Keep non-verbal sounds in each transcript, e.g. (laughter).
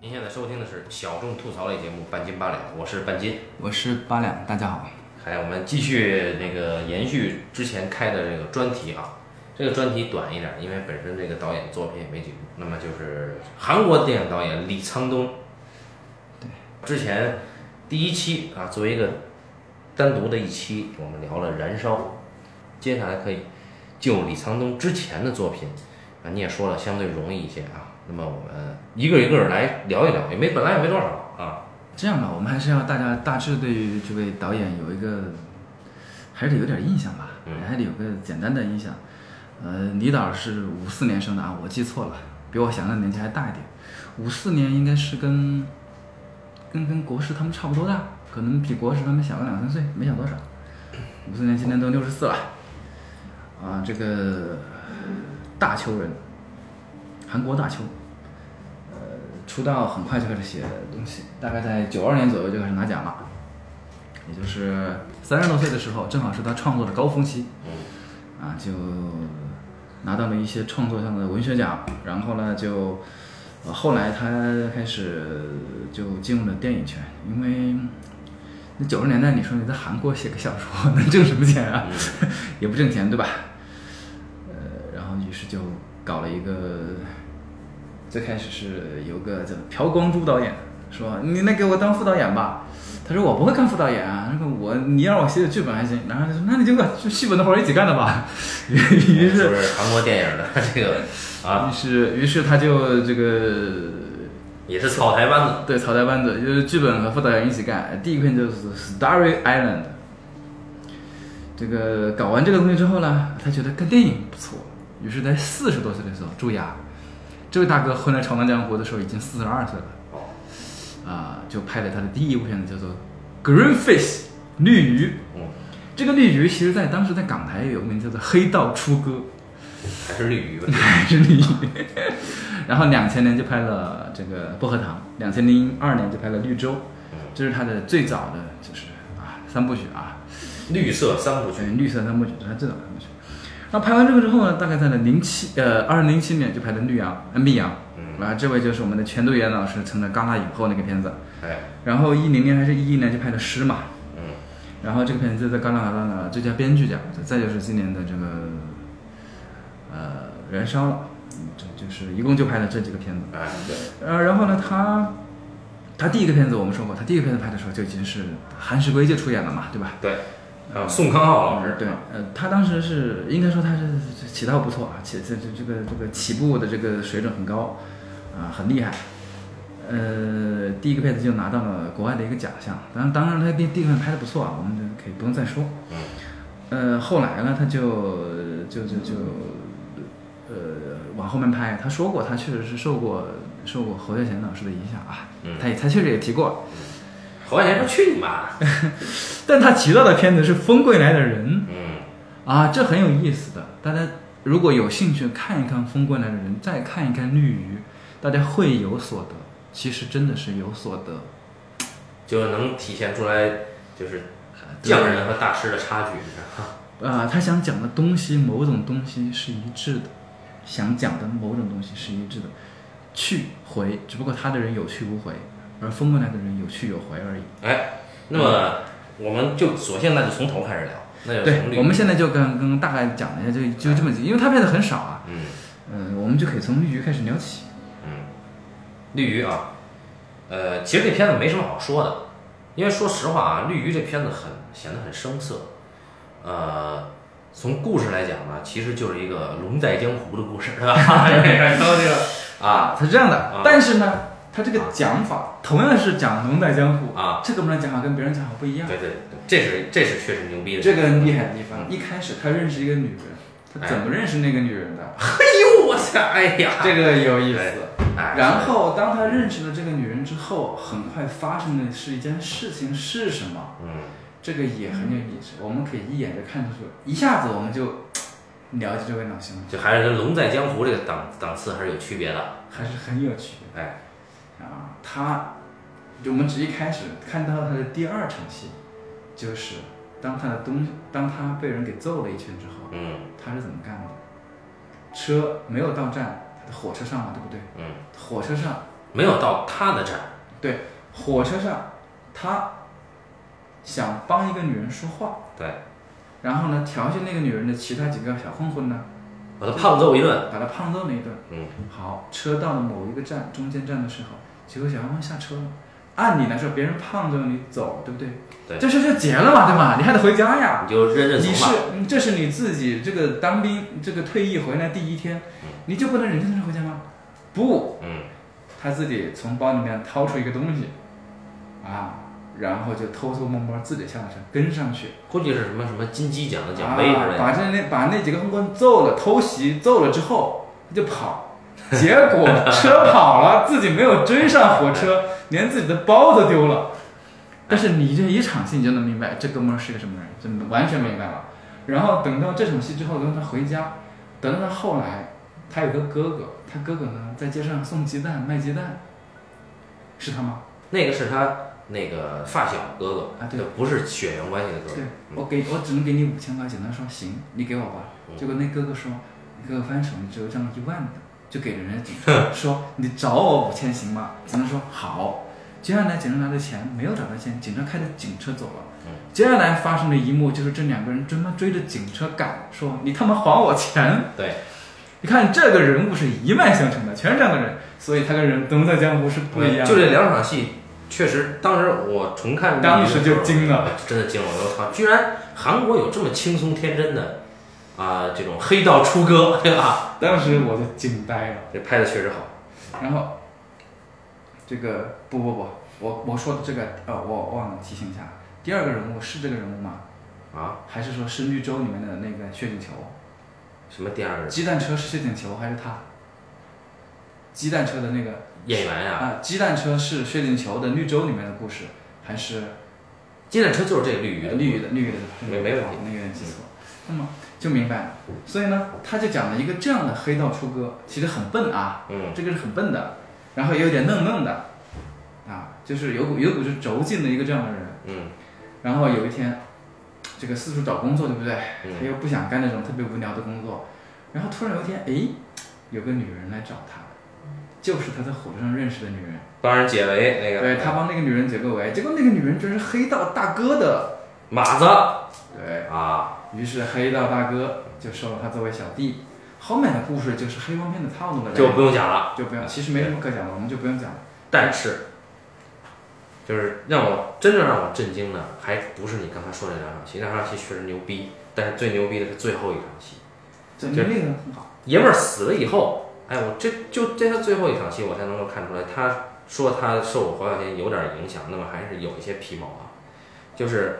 您现在收听的是小众吐槽类节目《半斤八两》，我是半斤。我是八两，大家好。还我们继续那个延续之前开的这个专题啊，这个专题短一点，因为本身这个导演作品也没几部。那么就是韩国电影导演李沧东。对，之前第一期啊，作为一个单独的一期，我们聊了《燃烧》，接下来可以就李沧东之前的作品啊，你也说了相对容易一些啊。那么我们一个一个来聊一聊，也没本来也没多少啊。这样吧，我们还是要大家大致对于这位导演有一个，还是得有点印象吧，嗯还得有个简单的印象。呃，李导是五四年生的啊，我记错了，比我想象的年纪还大一点。五四年应该是跟跟跟国师他们差不多大，可能比国师他们小个两三岁，没小多少。五四年今年都六十四了，啊，这个大邱人，韩国大邱。出道很快就开始写东西，大概在九二年左右就开始拿奖了，也就是三十多岁的时候，正好是他创作的高峰期，啊，就拿到了一些创作上的文学奖，然后呢，就、呃后来他开始就进入了电影圈，因为那九十年代你说你在韩国写个小说能挣什么钱啊？(laughs) 也不挣钱，对吧？呃，然后于是就搞了一个。最开始是有个叫朴光洙导演说：“你来给我当副导演吧。”他说：“我不会干副导演啊，那个我你让我写写剧本还行。”然后他说：“那你就把剧本的活儿一起干了吧。”于于就是是韩国电影的这个啊，于是于是他就这个也是草台班子。对草台班子，就是剧本和副导演一起干。第一个片就是《Starry Island》。这个搞完这个东西之后呢，他觉得干电影不错，于是在四十多岁的时候，注意啊，这位大哥混来《闯荡江湖》的时候已经四十二岁了。哦，啊，就拍了他的第一部片子，叫做《Green Fish》绿鱼。嗯，这个绿鱼其实在当时在港台有个名字叫做《黑道出歌还是绿鱼吧。》，还是绿鱼。然后两千年就拍了这个《薄荷糖》，两千零二年就拍了《绿洲》，这是他的最早的就是啊三部曲啊，绿色三部曲。对，绿色三部曲，是他最早的三部曲。然后拍完这个之后呢，大概在了零七呃二零零七年就拍的《绿羊》呃《密阳》，嗯，啊，这位就是我们的全度妍老师成了戛纳影后那个片子。哎，然后一零年还是一一年就拍的《诗》嘛，嗯，然后这个片子在戛纳拿到了最佳编剧奖，再就是今年的这个呃《燃烧》了，嗯这就是一共就拍了这几个片子。哎，对，呃，然后呢，他他第一个片子我们说过，他第一个片子拍的时候就已经是韩石圭就出演了嘛，对吧？对，还有宋康昊老师。对，呃，他当时是应该说他是起到不错啊，起这这这个这个起步的这个水准很高，啊，很厉害。呃，第一个片子就拿到了国外的一个奖项，当然当然他第第一个拍的不错啊，我们就可以不用再说。嗯，呃，后来呢，他就就就就呃往后面拍，他说过他确实是受过受过侯孝贤老师的影响啊，嗯他也他确实也提过，侯孝贤说：“去你妈的但他提到的片子是《风归来的人》。！”嗯，啊，这很有意思的。大家如果有兴趣看一看《风归来的人》，再看一看《绿鱼》，大家会有所得。其实真的是有所得。就能体现出来，就是匠人和大师的差距，你知道吗？啊、他想讲的东西，某种东西是一致的，想讲的某种东西是一致的，去回，只不过他的人有去无回，而风过来的人有去有回而已。哎，那么我们就索性那就从头开始聊，那就从对，绿我们现在就跟跟大概讲了一下，就就这么几，因为他拍的很少啊，嗯嗯、我们就可以从绿鱼开始聊起。嗯，绿鱼啊，呃，其实这片子没什么好说的，因为说实话啊，绿鱼这片子很显得很生涩，呃，从故事来讲呢，其实就是一个龙在江湖的故事，是吧？(laughs) 这个啊他是这样的，啊但是呢，他这个讲法同样是讲龙在江湖，啊，这个门讲法跟别人讲法不一样。对对对，这是这是确实牛逼的，这个厉害的地方，嗯一开始他认识一个女人，他怎么认识那个女人的？哎呦我操，哎呀，这个有意思。哎，然后当他认识了这个女人之后，很快发生的是一件事情是什么？嗯，这个也很有意思，我们可以一眼就看出去，一下子我们就 (tsk) 了解这位老兄，就还是跟龙在江湖这个档档次还是有区别的，还是很有趣的。哎，啊，他，就我们只一开始看到他的第二场戏，就是当他的东西，当他被人给揍了一拳之后，嗯他是怎么干的？车没有到站，他的火车上嘛，对不对？嗯火车上没有到他的站，对，火车上他想帮一个女人说话，对，然后呢，调戏那个女人的其他几个小混混呢，把他胖揍一顿。把他胖揍了一顿。嗯，好，车到了某一个站，中间站的时候，结果小混混下车了。按理来说，别人胖着你走，对不对？对这事就结了嘛，对吧？你还得回家呀。你就认认你是这是你自己这个当兵这个退役回来第一天，你就不能忍心回家吗？不，嗯，他自己从包里面掏出一个东西，啊，然后就偷偷摸摸自己下了车跟上去，估计是什么什么金鸡奖的奖杯之啊，类的。把这那把那几个混混揍了，偷袭揍了之后他就跑，(laughs) 结果车跑了，自己没有追上火车，(laughs) 连自己的包都丢了。但是你这一场戏你就能明白这哥们儿是个什么人，真的完全明白了。然后等到这场戏之后，等到他回家，等到他后来，他有个哥哥，他哥哥呢在街上送鸡蛋卖鸡蛋，是他吗？那个是他那个发小哥哥啊对不是血缘关系的哥哥对。我给我只能给你五千块钱，他说行，你给我吧。嗯结果那哥哥说，你给我翻手，你只有张一万的，就给了人家警察 (laughs) 说你找我五千行吗？警察说好。接下来警察拿着钱没有找到钱，警察开着警车走了。嗯接下来发生的一幕就是这两个人专门追着警车赶，说你他妈还我钱！对，你看这个人物是一脉相承的，全是这样的人，所以他跟人东在江湖是不一样的。就这两场戏，确实，当时我重看当时就惊了，真的惊了！我操，居然韩国有这么轻松天真的啊、这种黑道出歌，对吧？当时我就惊呆了。这拍的确实好。然后，这个不不不，我我说的这个呃，我忘了提醒一下，第二个人物是这个人物吗？啊，还是说是绿洲里面的那个薛景球？什么第二个鸡蛋车是薛景球还是他？鸡蛋车的那个演员呀、啊，鸡蛋车是薛景球的绿洲里面的故事，还是鸡蛋车就是这个绿鱼的，绿鱼的绿鱼的？没没问题那个有点记错。那么就明白了。所以呢，他就讲了一个这样的黑道出歌，其实很笨啊，嗯，这个是很笨的，然后也有点愣愣的，啊，就是有股有股是轴劲的一个这样的人。嗯然后有一天，这个四处找工作，对不对？嗯他又不想干那种特别无聊的工作，然后突然有一天，哎，有个女人来找他，就是他在火车上认识的女人。帮人解围那个，对他帮那个女人解个围，结果那个女人居然是黑道大哥的。马子对啊，于是，黑道大哥就收了他作为小弟。后面的故事就是黑帮片的套路了，就不用讲了。就不用，其实没什么可讲的，我们就不用讲了。但是，就是让我真正让我震惊的，还不是你刚才说的那两场戏，那两场戏确实牛逼，但是最牛逼的是最后一场戏。就那个很好，爷们儿死了以后，哎，我这就这他最后一场戏，我才能够看出来，他说他受我黄小天有点影响，那么还是有一些皮毛啊。就是，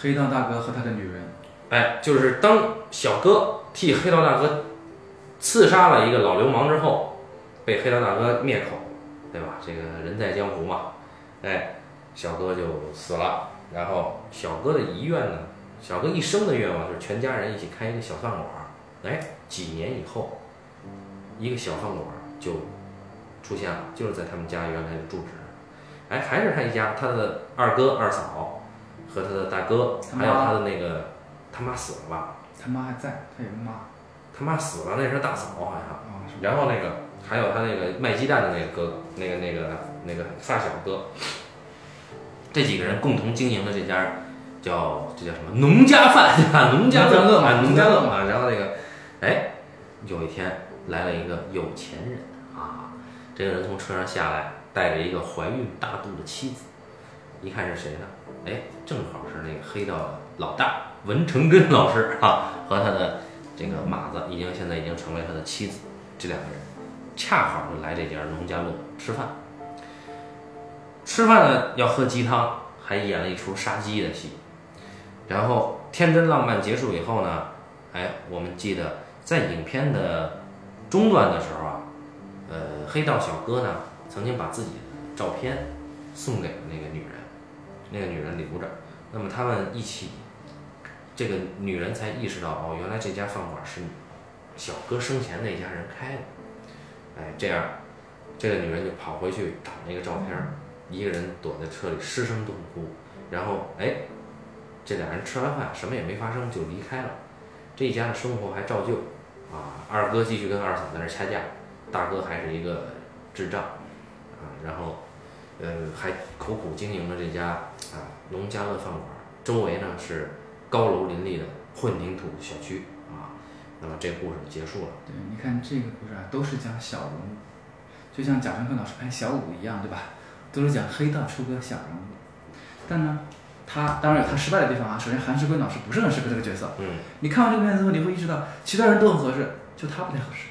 黑道大哥和他的女人，哎，就是当小哥替黑道大哥刺杀了一个老流氓之后，被黑道大哥灭口，对吧？这个人在江湖嘛，哎，小哥就死了。然后小哥的遗愿呢，小哥一生的愿望就是全家人一起开一个小饭馆儿。哎，几年以后，一个小饭馆儿就出现了，就是在他们家原来的住址。哎，还是他一家，他的二哥、二嫂和他的大哥，还有他的那个他妈死了吧？他妈还在，他有个妈他妈死了，那是大嫂好像。然后那个还有他那个卖鸡蛋的那个哥哥，那个那个那个发小哥，这几个人共同经营的这家叫这叫什么农家饭 (laughs) 对吧？农家乐嘛啊，农农家乐家乐嘛。然后那个，哎，有一天来了一个有钱人啊，这个人从车上下来，带着一个怀孕大肚的妻子，一看是谁呢？哎，正好是那个黑道的老大文成根老师啊，和他的这个马子，已经现在已经成为他的妻子。这两个人恰好就来这家农家乐吃饭。吃饭呢要喝鸡汤，还演了一出杀鸡的戏。然后天真浪漫结束以后呢，哎，我们记得在影片的中段的时候啊，呃，黑道小哥呢曾经把自己的照片送给了那个女人，那个女人留着。那么他们一起，这个女人才意识到，哦，原来这家饭馆是小哥生前那家人开的。哎，这样，这个女人就跑回去找那个照片儿，一个人躲在车里失声痛哭。然后，哎，这俩人吃完饭什么也没发生就离开了。这一家的生活还照旧，啊，二哥继续跟二嫂在那儿掐架，大哥还是一个智障啊，然后呃还苦苦经营着这家啊农家乐饭馆，周围呢是高楼林立的混凝土小区啊。那么这个故事就结束了。对，你看这个故事啊，都是讲小人物，就像贾樟柯老师拍小五一样，对吧？都是讲黑道出个小人物。但呢，他当然有他失败的地方啊。首先，韩石圭老师不是很适合这个角色。嗯你看完这个片子之后，你会意识到其他人都很合适，就他不太合适，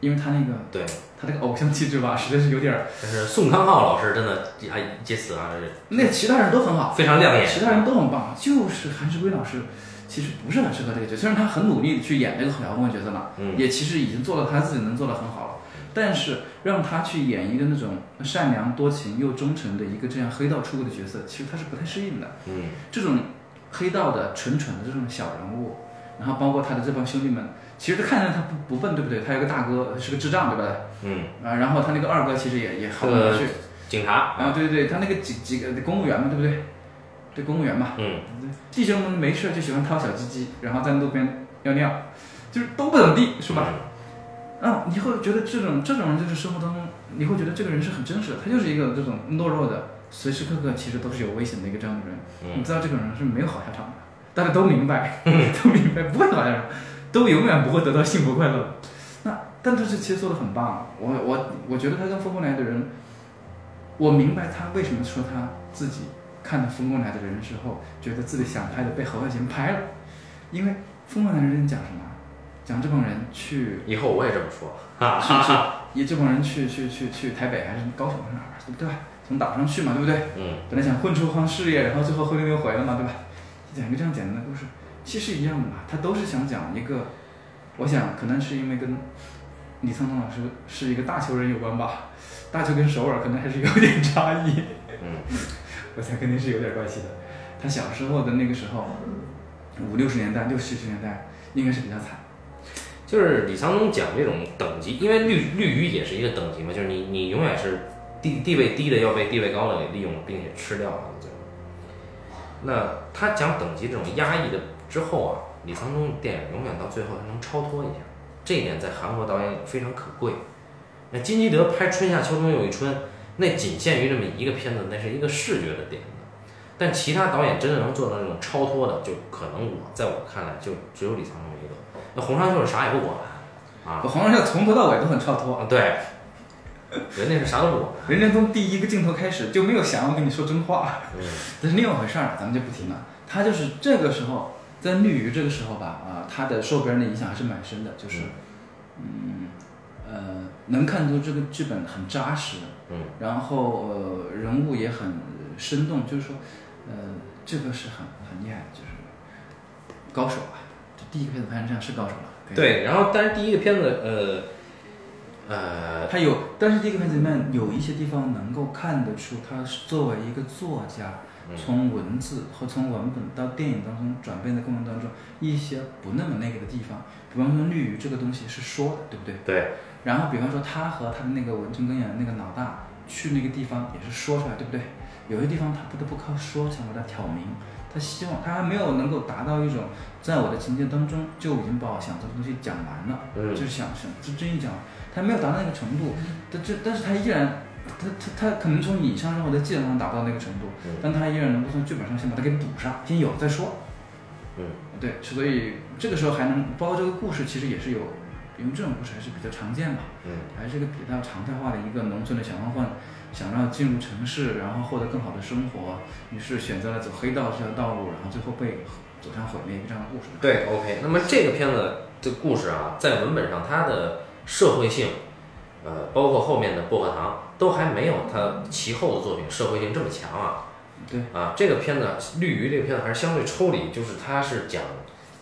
因为他那个对，他那个偶像气质吧，实在是有点儿。但是宋康昊老师真的还借此啊那其他人都很好，非常亮眼。其他人都很棒，就是韩志圭老师其实不是很适合这个角色。虽然他很努力地去演这个小混混角色了，嗯也其实已经做了他自己能做的很好了，但是让他去演一个那种善良多情又忠诚的一个这样黑道出轨的角色，其实他是不太适应的。嗯这种黑道的蠢蠢的这种小人物，然后包括他的这帮兄弟们，其实看着他不不笨，对不对？他有个大哥是个智障，对吧？嗯，啊，然后他那个二哥其实也也好不呃哪去。警察啊，对对对，他那个几几个公务员嘛，对不对？对，公务员嘛，嗯弟兄们没事就喜欢掏小鸡鸡，然后在路边尿尿，就是都不怎么地，是吧？啊，你会觉得这种这种人就是生活当中，你会觉得这个人是很真实的，他就是一个这种懦弱的，随时刻刻其实都是有危险的一个这样的人。嗯你嗯知道这个人是没有好下场的，大家都明白，都明白不会好下场，都永远不会得到幸福快乐。那但这是其实做的很棒，我我我觉得他跟风过来的人，我明白他为什么说他自己看了《风过来的人》之后，觉得自己想拍的被何汉贤拍了，因为《风过来的人》讲什么？讲这帮人去以后我也这么说。哈去去哈哈。，也这帮人去去去去台北还是高雄还是哪儿，对吧？从岛上去嘛，对不对？嗯本来想混出番事业，然后最后灰溜溜回了嘛，对吧？讲一个这样简单的故事，其实一样的嘛，他都是想讲一个，我想可能是因为跟李沧东老师是一个大球人有关吧，大球跟首尔可能还是有点差异，嗯 (laughs) 我想肯定是有点关系的。他小时候的那个时候，五六十年代、六七十年代应该是比较惨，就是李沧东讲这种等级，因为绿绿鱼也是一个等级嘛，就是你你永远是地地位低的要被地位高的给利用并且吃掉。那他讲等级这种压抑的之后啊，李沧东的电影永远到最后他能超脱一下，这一点在韩国导演里非常可贵。那金基德拍《春夏秋冬又一春》，那仅限于这么一个片子，那是一个视觉的点子。但其他导演真的能做到那种超脱的，就可能我在我看来就只有李沧东一个。那洪尚秀是啥也不管，啊黄仁孝从头到尾都很超脱，啊对，(laughs) 人家是啥都不管，人家从第一个镜头开始就没有想要跟你说真话。嗯 (laughs) 这是另外一回事儿，咱们就不提了。他就是这个时候，在绿鱼这个时候吧，啊、他的受别人的影响还是蛮深的，就是，嗯，呃，能看出这个剧本很扎实，嗯然后呃人物也很生动，就是说，呃，这个是很很厉害的，就是高手啊。这第一个片子拍成这样是高手了。对，然后但是第一个片子，呃呃，他有，但是这个片子里面有一些地方能够看得出，他是作为一个作家，嗯。从文字和从文本到电影当中转变的过程当中，一些不那么那个的地方，比方说绿鱼这个东西是说的，对不对？对，然后比方说他和他的那个文成根演的那个老大去那个地方也是说出来，对不对？有些地方他不得不靠说想把它挑明，他希望他还没有能够达到一种在我的情节当中就已经把我想做的东西讲完了，嗯。就是想想这真一讲完，他没有达到那个程度，但这但是他依然。他他他可能从影像上或者技能上达不到那个程度，嗯但他依然能够从剧本上先把它给补上，先有再说。嗯对，所以这个时候还能包括这个故事，其实也是有，因为这种故事还是比较常见嘛，嗯还是一个比较常态化的一个农村的小混混，想要进入城市，然后获得更好的生活，于是选择了走黑道这条道路，然后最后被走向毁灭这样的故事。对，OK。那么这个片子的故事啊，在文本上它的社会性，呃，包括后面的薄荷糖，都还没有他其后的作品社会性这么强啊。对啊，这个片子《绿鱼》这个片子还是相对抽离，就是它是讲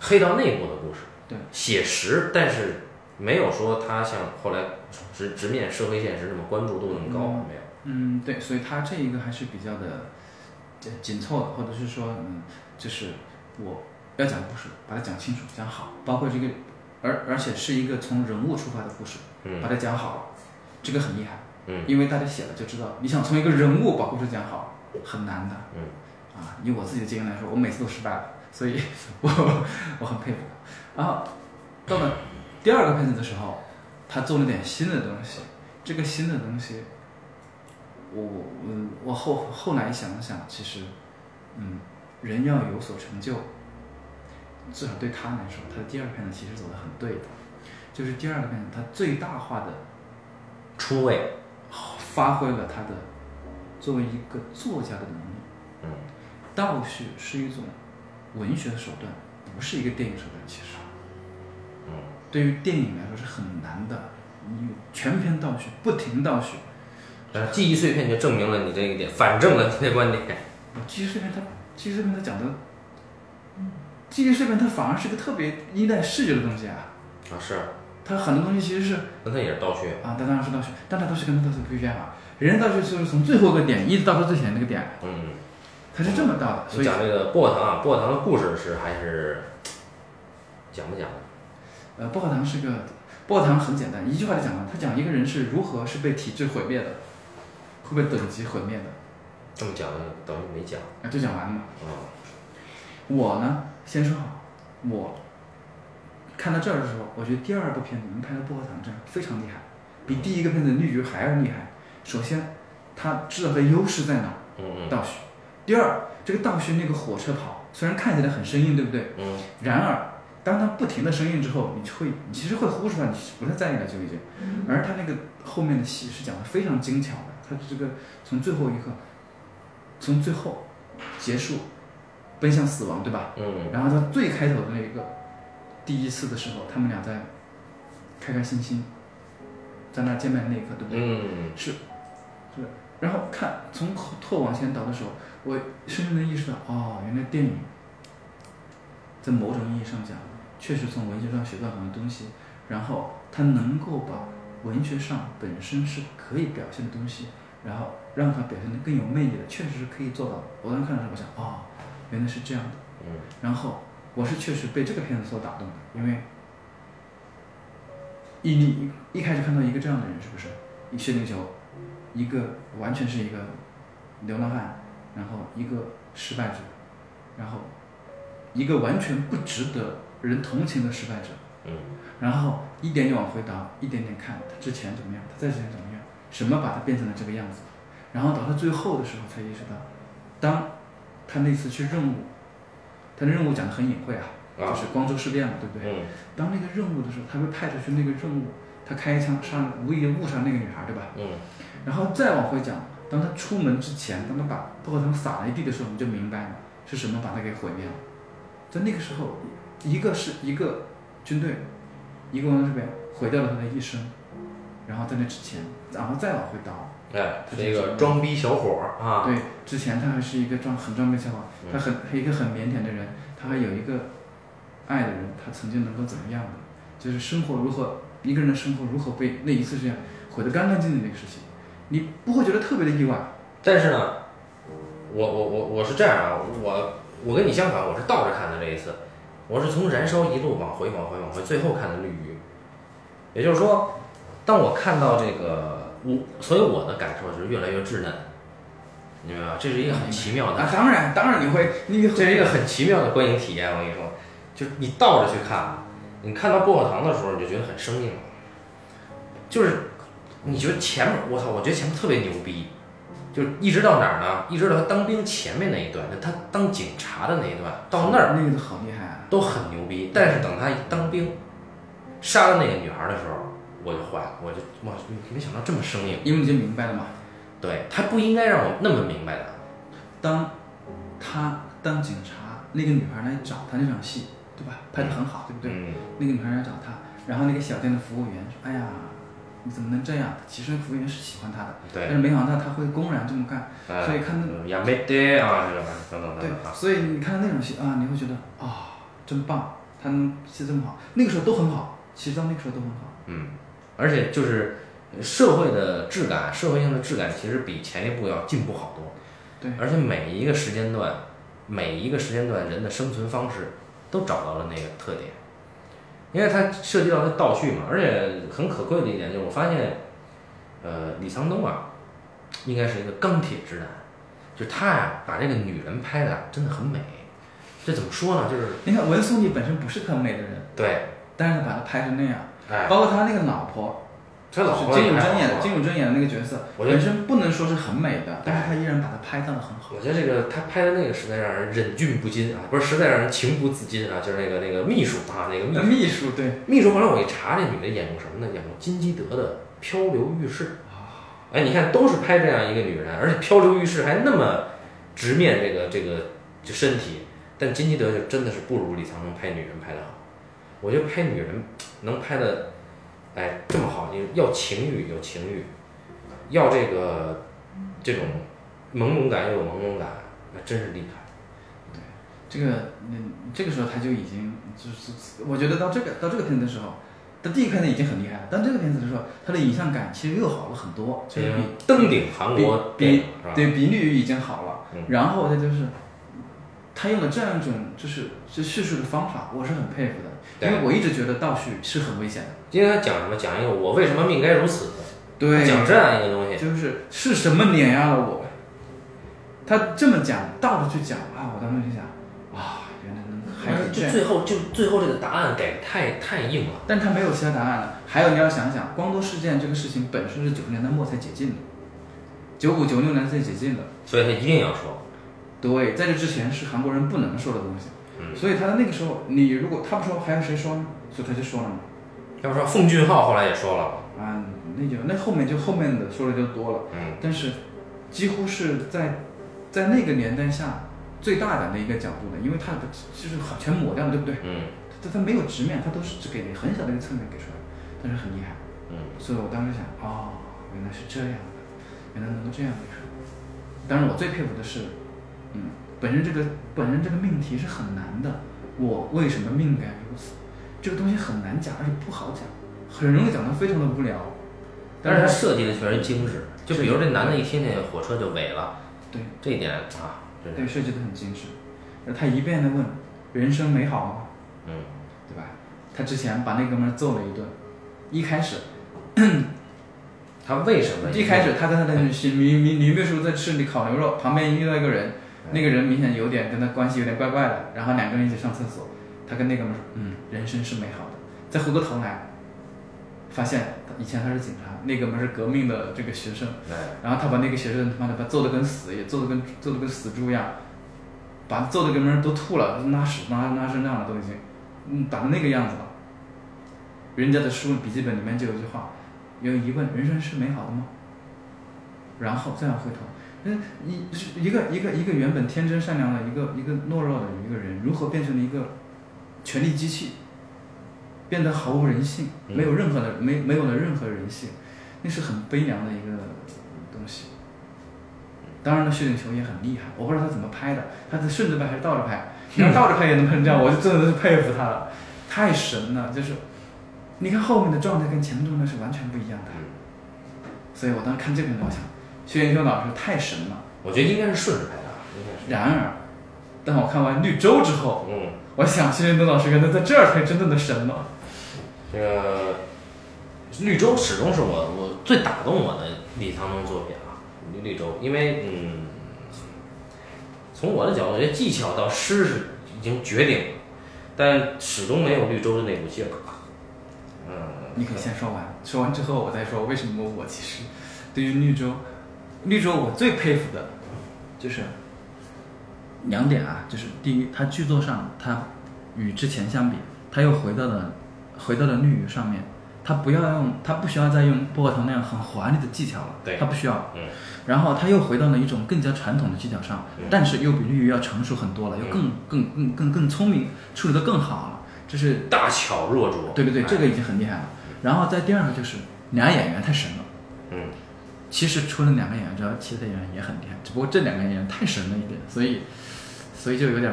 黑道内部的故事，对，写实，但是没有说它像后来直直面社会现实那么关注度那么高，嗯没有。嗯，对，所以它这一个还是比较的呃紧凑的，或者是说，嗯，就是我要讲故事，把它讲清楚、讲好，包括这个，而而且是一个从人物出发的故事，嗯。把它讲好了，这个很厉害，嗯。因为大家写了就知道，你想从一个人物把故事讲好很难的，嗯。啊，以我自己的经验来说，我每次都失败了，所以 (laughs) 我我很佩服。然后到了第二个片子的时候，他做了点新的东西，这个新的东西我我我我后后来想了想，其实，嗯，人要有所成就，至少对他来说，他的第二篇呢其实走的很对的，就是第二个篇他最大化的出位，发挥了他的作为一个作家的能力。嗯倒叙是一种文学的手段，不是一个电影手段。其实，嗯对于电影来说是很难的，你全篇倒叙，不停倒叙。但是记忆碎片就证明了你这一点，反证了你的观点。记忆碎片它，记忆碎片它讲的，记忆碎片它反而是个特别依赖视觉的东西啊。啊，是，它很多东西其实是那它也是倒叙。啊，它当然是倒叙，但它倒叙跟它倒叙不一样啊。人家倒叙就是从最后一个点一直倒到最前那个点，嗯，它是这么倒的。所以你讲这个薄荷糖啊，薄荷糖的故事是还是讲不讲？呃，薄荷糖是个薄荷糖很简单，一句话就讲完。他讲一个人是如何是被体制毁灭的，会被等级毁灭的，这么讲的等于没讲。啊，就讲完了嘛。啊，我呢，先说好，我看到这儿的时候，我觉得第二部片子能拍到薄荷糖这样非常厉害，比第一个片子绿菊还要厉害。首先，他知道他的优势在哪儿，嗯嗯倒叙。第二，这个倒叙那个火车跑，虽然看起来很生硬，对不对？嗯然而，当它不停的生硬之后，你就会，你其实会忽视它，你不太在意了就已经。而他那个后面的戏是讲的非常精巧的，他这个从最后一刻，从最后结束，奔向死亡，对吧？嗯然后到最开头的那一个第一次的时候，他们俩在开开心心，在那见面的那一刻，对不对？嗯是，是。然后看从后后往前倒的时候，我深深的意识到，哦，原来电影在某种意义上讲，确实从文学上学到很多东西，然后它能够把文学上本身是可以表现的东西，然后让它表现得更有魅力的，确实是可以做到的。我当时看的时候，我想，哦，原来是这样的。嗯然后我是确实被这个片子所打动的，因为一你一开始看到一个这样的人，是不是？一薛定谔，一个完全是一个流浪汉，然后一个失败者，然后一个完全不值得人同情的失败者，嗯然后一点点往回倒，一点点看他之前怎么样，他再之前怎么样，什么把他变成了这个样子，然后到他最后的时候才意识到，当他那次去任务，他的任务讲的很隐晦啊，啊就是光州事变嘛，对不对？嗯当那个任务的时候，他被派出去那个任务，他开一枪杀，无意误杀那个女孩，对吧？嗯然后再往回讲，当他出门之前，当他把薄荷糖撒了一地的时候，你就明白了是什么把他给毁灭了。在那个时候，一个是一个军队，一个光州事变毁掉了他的一生，然后在那之前，然后再往回倒，哎，是一个装逼小伙儿啊。对，之前他还是一个装很装逼小伙，嗯他很一个很腼腆的人，他还有一个爱的人，他曾经能够怎么样的，就是生活如何一个人的生活如何被那一次这样毁得干干净净的那个事情，你不会觉得特别的意外。但是呢，我我我我是这样啊，我我跟你相反，我是倒着看的这一次，我是从燃烧一路往回往回往回，最后看的绿鱼。也就是说，当我看到这个我，所以我的感受是越来越稚嫩，你明白吗？这是一个很奇妙的啊，当然当然你会，你这是一个很奇妙的观影体验，我跟你说，就是你倒着去看，你看到薄荷糖的时候，你就觉得很生硬了，就是你觉得前面，我操，我觉得前面特别牛逼，就是一直到哪儿呢？一直到他当兵前面那一段，就他当警察的那一段，到那儿那个好厉害啊！都很牛逼。但是等他一当兵，杀了那个女孩的时候，我就坏了，我就哇，没想到这么生硬。因为你就明白了嘛，对他不应该让我那么明白的。当他当警察，那个女孩来找他那场戏，对吧？拍的很好，对不对？嗯那个女孩来找他，然后那个小店的服务员说：“哎呀，你怎么能这样？”其实服务员是喜欢他的，但，是没想到他会公然这么干。呃所以看那也没得啊，这种等等等对所以你看到那种戏啊，你会觉得啊、真棒，他能戏这么好。那个时候都很好，其实到那个时候都很好。嗯，而且就是社会的质感，社会性的质感其实比前一部要进步好多。对而且每一个时间段，每一个时间段人的生存方式都找到了那个特点，因为它涉及到的倒叙嘛，而且很可贵的一点就是我发现，呃，李沧东啊，应该是一个钢铁直男，就是他呀、把这个女人拍的真的很美。这怎么说呢？就是你看文素妮本身不是很美的人，对，但是他把她拍成那样，哎，包括他那个老婆，他老婆金汝珍演的，金汝珍演的那个角色，我觉得本身不能说是很美的，但是他依然把它拍到的很好。我觉得这个他拍的那个实在让人忍俊不禁啊，不是实在让人情不自禁啊，就是那个那个秘书啊，那个秘书秘书对，秘书。后来我一查，这女的演过什么呢？演过金基德的《漂流浴室》。啊哎，你看都是拍这样一个女人，而且《漂流浴室》还那么直面这个这个就身体，但金基德就真的是不如李沧东拍女人拍的好。我觉得拍女人能拍的，哎这么好，你要情欲有情欲，要这个这种朦胧感又有朦胧感，那真是厉害。对这个嗯，这个时候他就已经就是，我觉得到这个到这个片子的时候，他第一个片子已经很厉害了，但这个片子的时候，他的影像感其实又好了很多，就是比登顶韩国电比？对比绿已经好了，嗯然后他就是他用了这样一种就是就叙述的方法，我是很佩服的，因为我一直觉得倒叙是很危险的，今天他讲什么？讲一个我为什么命该如此，对，讲这样一个东西。就是是什么碾压了我？他这么讲，倒着去讲啊，我当时就想，啊，原来能还有这样，就最后就最后这个答案给的太太硬了。但他没有其他答案了。还有你要想想，光多事件这个事情本身是九十年代末才解禁的，九五九六年才解禁的，所以他一定要说，对，在这之前是韩国人不能说的东西。嗯，所以他在那个时候，你如果他不说，还有谁说呢？所以他就说了嘛。要不说奉俊昊后来也说了，啊，那就那后面就后面的说的就多了。嗯，但是几乎是在在那个年代下最大胆的一个角度的，因为他就是全抹掉了，对不对？嗯他他没有直面，他都是只给很小的一个侧面给出来，但是很厉害。嗯，所以我当时想，哦，原来是这样的，原来能够这样给出来。当然，我最佩服的是，嗯，本身这个本身这个命题是很难的，我为什么命该如此？这个东西很难讲，而且不好讲，很容易讲的非常的无聊。但是他它设计的确实精致。就比如这男的一听见火车就萎了，对这一点啊，对，设计的很精致。而他一遍的问：“人生美好吗嗯，？”对吧？他之前把那哥们儿揍了一顿，一开始 (clears throat) 他为什么一开始他跟他的女女女女秘书在吃你烤牛肉，旁边遇到一个人，那个人明显有点跟他关系有点怪怪的，然后两个人一起上厕所，他跟那哥们说：“嗯，人生是美好的。”再回过头来，发现以前他是警察，那哥们是革命的这个学生，哎，然后他把那个学生他妈的把揍得跟死也揍得跟揍得跟死猪一样，把揍的跟人都吐了，拉屎拉拉成那样了都已经，嗯，打成那个样子了。人家的书笔记本里面就有一句话，有疑问：人生是美好的吗？然后再往回头，嗯，一是一个一个一个原本天真善良的一个一个懦弱的一个人，如何变成了一个权力机器，变得毫无人性，嗯没有任何的没没有了任何人性，那是很悲凉的一个东西。当然了，薛景求也很厉害，我不知道他怎么拍的，他是顺着拍还是倒着拍？你要倒着拍也能拍成这样，我就真的是佩服他了，太神了！就是你看后面的状态跟前面状态是完全不一样的，所以我当时看这个片子，我想薛景求老师太神了。我觉得应该是顺着拍的，应该是，然而，当我看完《绿洲》之后，嗯，我想薛景求老师原来在这儿才真正的神了。这个绿洲始终是我我最打动我的李沧东作品啊，绿绿洲，因为嗯，从我的角度，我觉得技巧到诗是已经绝顶了，但始终没有绿洲的那股劲儿。嗯，你可以先说完，说完之后我再说为什么我其实对于绿洲，绿洲我最佩服的，就是两点啊，就是第一，它剧作上它与之前相比，它又回到了回到了绿鱼上面，它不要用，它不需要再用薄荷糖那样很华丽的技巧了，对。它不需要，嗯。然后它又回到了一种更加传统的技巧上，嗯。但是又比绿鱼要成熟很多了，又更更更更更聪明，处理的更好了，这是大巧若拙。对对对，哎。这个已经很厉害了。然后再第二个就是俩演员太神了。嗯，其实除了两个演员之外，其他演员也很厉害，只不过这两个演员太神了一点，所以所以就有点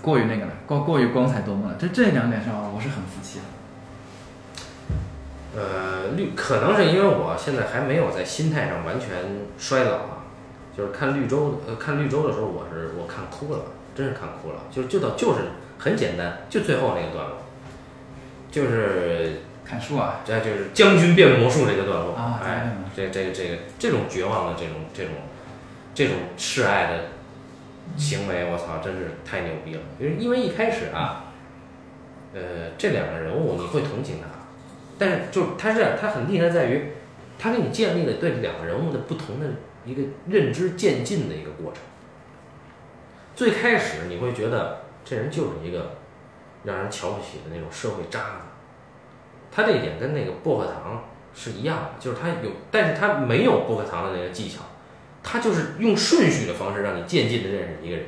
过于那个了，过过于光彩夺目了。这这两点上我是很服气的。呃，绿可能是因为我现在还没有在心态上完全衰老啊，就是看绿洲呃看绿洲的时候，我是我看哭了，真是看哭了，就就到就是很简单，就最后那个段落，就是砍树啊，这就是将军变魔术这个段落，啊哎，这这这个这种绝望的这种这种这种示爱的行为，我操，真是太牛逼了！因为因为一开始啊，呃，这两个人物你会同情他，但是就是他是这，他很厉害在于，他给你建立了对两个人物的不同的一个认知渐进的一个过程。最开始你会觉得这人就是一个让人瞧不起的那种社会渣子，他这一点跟那个薄荷糖是一样的，就是他有，但是他没有薄荷糖的那个技巧，他就是用顺序的方式让你渐进的认识一个人，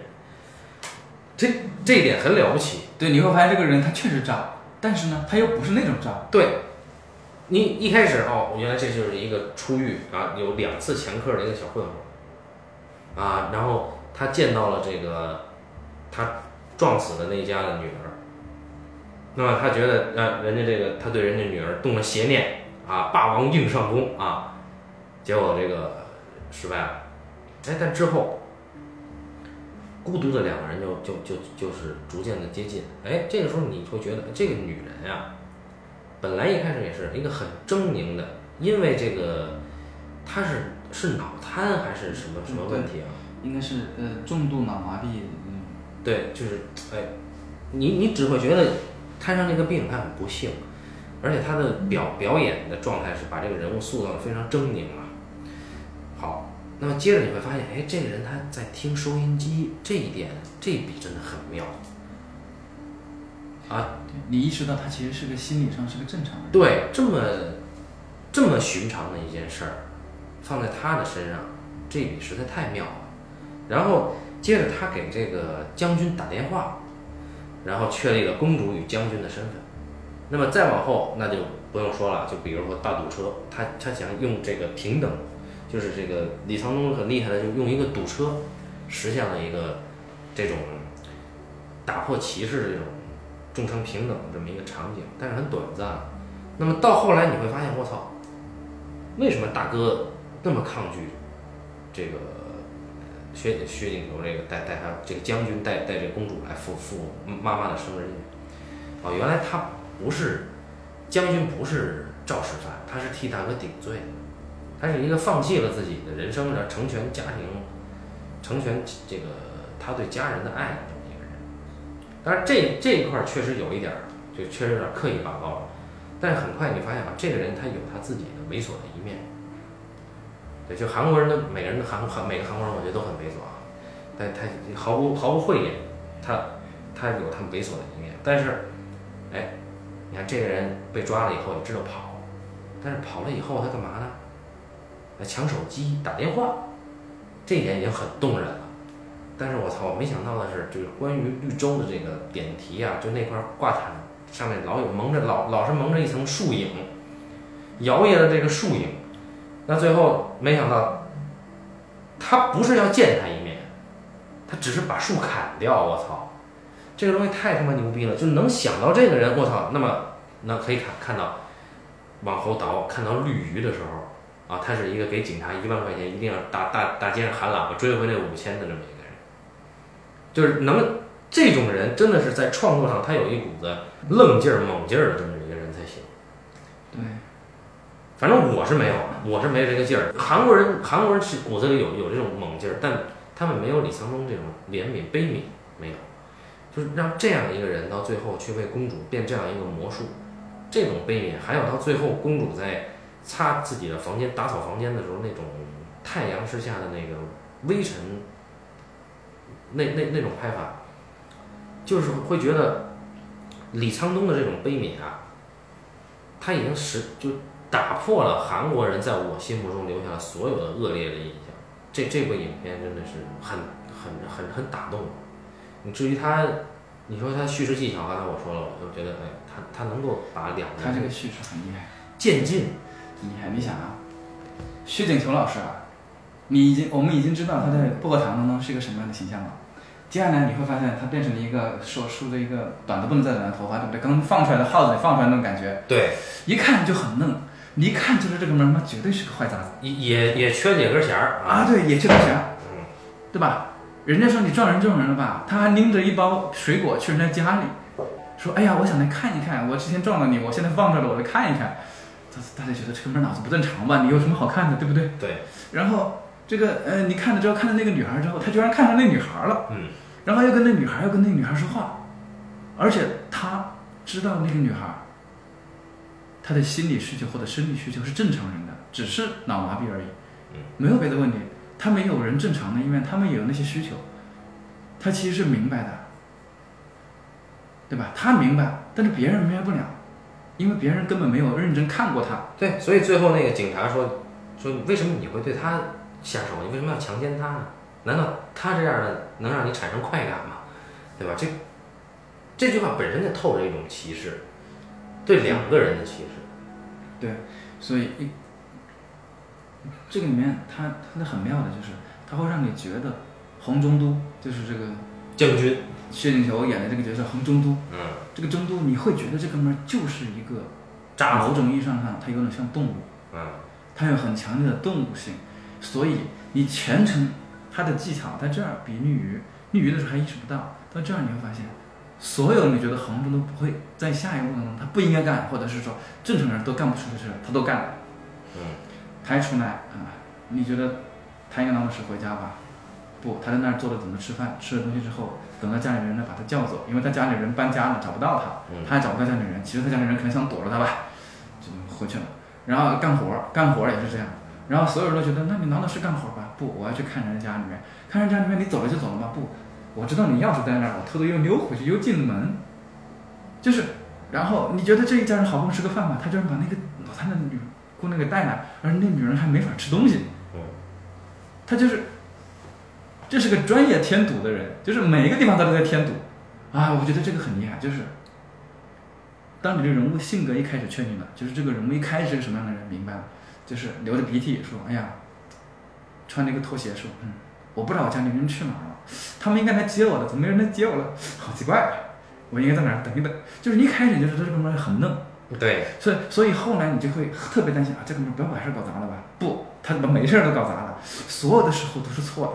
这这一点很了不起。对，你会发现这个人他确实渣，但是呢，他又不是那种渣。对，你一开始哦，原来这就是一个出狱啊，有两次前科的一个小混混，啊，然后他见到了这个他撞死的那家的女儿，那么他觉得呃，人家这个他对人家女儿动了邪念啊，霸王硬上弓啊，结果这个失败了，哎，但之后孤独的两个人就就就就是逐渐的接近，哎，这个时候你会觉得这个女人呀、本来一开始也是一个很狰狞的，因为这个她是是脑瘫还是什么什么问题啊？应该是呃重度脑麻痹，嗯，对，就是哎，你你只会觉得摊上这个病，他很不幸，而且他的表表演的状态是把这个人物塑造的非常狰狞啊。好，那么接着你会发现，哎，这个人他在听收音机，这一点这一笔真的很妙啊。你意识到他其实是个心理上是个正常人。对，这么这么寻常的一件事儿，放在他的身上，这一笔实在太妙了。然后接着他给这个将军打电话，然后确立了公主与将军的身份。那么再往后，那就不用说了，就比如说大堵车，他他想用这个平等，就是这个李沧东很厉害的，就用一个堵车实现了一个这种打破歧视这种众生平等的这么一个场景，但是很短暂。那么到后来你会发现，我操，为什么大哥那么抗拒这个薛薛景求这个带带他这个将军带带这公主来赴赴妈妈的生日宴？哦，原来他不是将军，不是肇事犯，他是替大哥顶罪，他是一个放弃了自己的人生，然后成全家庭，成全这个他对家人的爱的这么一个人。当然这这一块确实有一点，就确实有点刻意拔高了。但是很快你发现啊，这个人他有他自己的猥琐的。就韩国人的每个人的韩韩每个韩国人，我觉得都很猥琐啊，但他毫不毫不讳言，他他有他猥琐的一面。但是，哎，你看这个人被抓了以后也知道跑，但是跑了以后他干嘛呢？来抢手机打电话，这一点已经很动人了。但是我操，我没想到的是，就是关于绿洲的这个点题啊，就那块挂毯上面老有蒙着老老是蒙着一层树影，摇曳的这个树影。那最后没想到，他不是要见他一面，他只是把树砍掉。我操，这个东西太他妈牛逼了！就能想到这个人，我操，那么那可以看看到往后倒，看到绿鱼的时候啊，他是一个给警察一万块钱，一定要大大大街上喊喇叭追回那五千的这么一个人，就是能这种人真的是在创作上他有一股子愣劲儿、猛劲儿的这么一个人才行。对，反正我是没有，我是没这个劲儿。韩国人，韩国人是骨子里有有这种猛劲儿，但他们没有李沧东这种怜悯、悲悯，没有。就是让这样一个人到最后去为公主变这样一个魔术，这种悲悯，还有到最后公主在擦自己的房间、打扫房间的时候那种太阳之下的那个微尘，那那那种拍法，就是会觉得李沧东的这种悲悯啊，他已经使就打破了韩国人在我心目中留下了所有的恶劣的印象。这这部影片真的是很很很很打动我。你至于他，你说他叙事技巧，刚才我说了，我就觉得，哎，他他能够把两个人他这个叙事很厉害，渐进，厉害。你想啊，薛景求老师啊，你已经我们已经知道他在薄荷糖当中是一个什么样的形象了。接下来你会发现他变成了一个说梳着一个短的不能再短的头发，对不对？刚放出来的耗子放出来那种感觉，对，一看就很嫩，你一看就是这个门儿，妈绝对是个坏杂子也也也缺几根弦儿啊！，对，也缺根弦儿，嗯，对吧？人家说你撞人撞人了吧？他还拎着一包水果去人家家里，说：“哎呀，我想来看一看，我之前撞了你，我现在放这了，我来看一看。”他大家觉得这哥们儿脑子不正常吧？你有什么好看的，对不对？对，然后这个呃，你看了之后，看到那个女孩之后，他居然看上那女孩了，嗯，然后又跟那女孩又跟那女孩说话，而且他知道那个女孩他的心理需求或者生理需求是正常人的，只是脑麻痹而已嗯，没有别的问题。他们有人正常的一面，他们也有那些需求，他其实是明白的，对吧？他明白，但是别人明白不了，因为别人根本没有认真看过他。对，所以最后那个警察说说为什么你会对他下手？你为什么要强奸他呢？难道他这样的能让你产生快感吗？对吧？这这句话本身就透着一种歧视，对两个人的歧视。对，所以一这个里面它它很妙的就是，它会让你觉得洪中都就是这个将军，薛景求演的这个角色洪中都，嗯，这个中都你会觉得这哥们儿就是一个渣，某种意义上看，他有点像动物，嗯，他有很强烈的动物性，所以你全程他的技巧在这儿比绿鱼，绿鱼的时候还意识不到，到这儿你会发现，所有你觉得横着都不会在下一步当中他不应该干，或者是说正常人都干不出的事，他都干了。嗯，他一出来啊，你觉得他应该拿着屎回家吧？不，他在那儿坐着等着吃饭，吃了东西之后，等到家里人来把他叫走，因为他家里人搬家了，找不到他，嗯他还找不到家里人。其实他家里人可能想躲着他吧，就回去了。然后干活儿，干活儿也是这样。然后所有人都觉得，那你拿的是干活儿吧？不，我要去看人家家里面，看人家里面，你走了就走了吗？不，我知道你钥匙在那儿，我偷偷又溜回去，又进了门。就是，然后你觉得这一家人好不容易吃个饭吧，他居然把那个老太太女姑娘给带来，而那女人还没法吃东西。他就是，这是个专业添堵的人，就是每一个地方他都在添堵，啊，我觉得这个很厉害，就是，当你的人物性格一开始确定了，就是这个人物一开始是个什么样的人，明白了，就是流着鼻涕说，哎呀，穿那个拖鞋说，嗯，我不知道我家里人去哪儿了，他们应该来接我的，怎么没人来接我了？好奇怪啊，我应该在哪儿等一等？就是一开始就知道这哥们儿很嫩，对，所以，所以后来你就会特别担心啊，这哥们儿不要把事儿搞砸了吧？不，他把每事儿都搞砸了，所有的时候都是错的，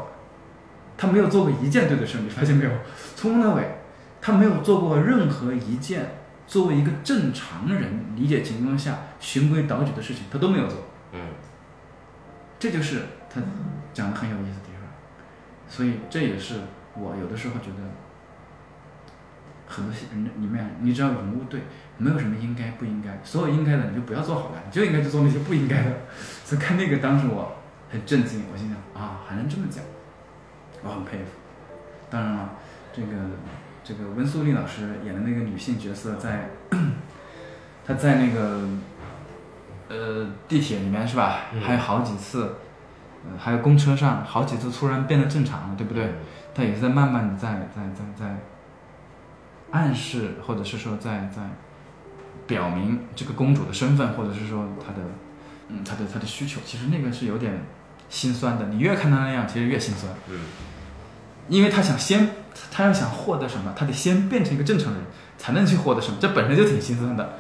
他没有做过一件对的事儿，你发现没有？从头到尾，他没有做过任何一件作为一个正常人理解情况下循规蹈矩的事情，他都没有做。嗯，这就是他讲的很有意思所以这也是我有的时候觉得，很多戏人里面，你只要人物对，没有什么应该不应该，所有应该的你就不要做好了，你就应该去做那些不应该的。(laughs) 所以看那个当时我很震惊，我心想啊，还能这么讲，我很佩服。当然了，这个这个温素丽老师演的那个女性角色在，她在那个呃地铁里面是吧？嗯还有好几次，呃还有公车上好几次突然变得正常了，对不对？他也是在慢慢的在在在在暗示，或者是说在在表明这个公主的身份，或者是说她的嗯她的她的需求。其实那个是有点心酸的，你越看她那样，其实越心酸。嗯，因为他想先，他要想获得什么，他得先变成一个正常人，才能去获得什么，这本身就挺心酸的。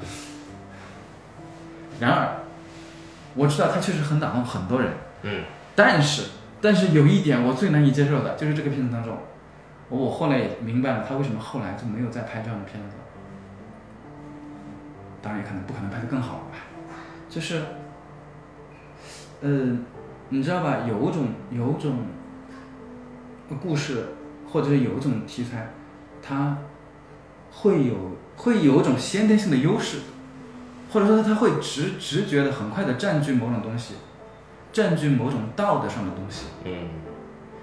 然而，我知道他确实很打动很多人，嗯，但是，但是有一点我最难以接受的，就是这个片子当中，我我后来也明白了他为什么后来就没有再拍这样的片子了。当然也可能不可能拍得更好了吧，就是，呃，你知道吧？有种有种故事，或者是有一种题材，它会有会有一种先天性的优势，或者说它会直直觉的很快的占据某种东西，占据某种道德上的东西。嗯，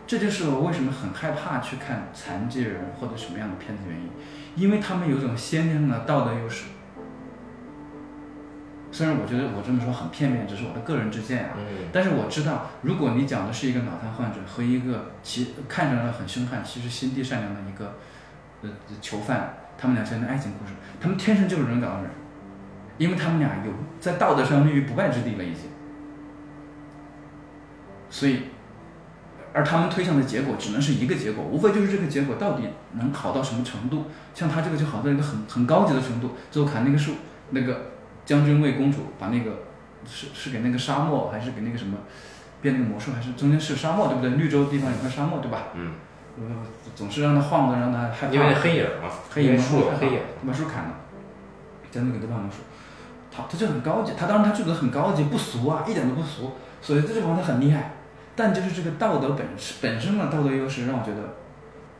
这就是我为什么很害怕去看残疾人或者什么样的片子原因，因为他们有一种先天的道德优势。虽然我觉得我这么说很片面，只是我的个人之见啊，嗯，但是我知道，如果你讲的是一个脑瘫患者和一个其看着呢很凶悍，其实心地善良的一个呃囚犯，他们俩之间的爱情故事，他们天生就是人搞人，因为他们俩有在道德上立于不败之地了已经，所以，而他们推向的结果只能是一个结果，无非就是这个结果到底能好到什么程度。像他这个就好到一个很很高级的程度，最后砍那个树，那个将军为公主把那个是是给那个沙漠还是给那个什么变那个魔术，还是中间是沙漠对不对？绿洲地方有块沙漠对吧？嗯，呃，总是让他晃的，让他害怕。因为黑影嘛，黑影树有黑影，把树砍了，将军给他把魔术，他他就很高级，他当然他这个很高级，不俗啊，一点都不俗，所以这地方他很厉害。但就是这个道德本本身的道德优势，让我觉得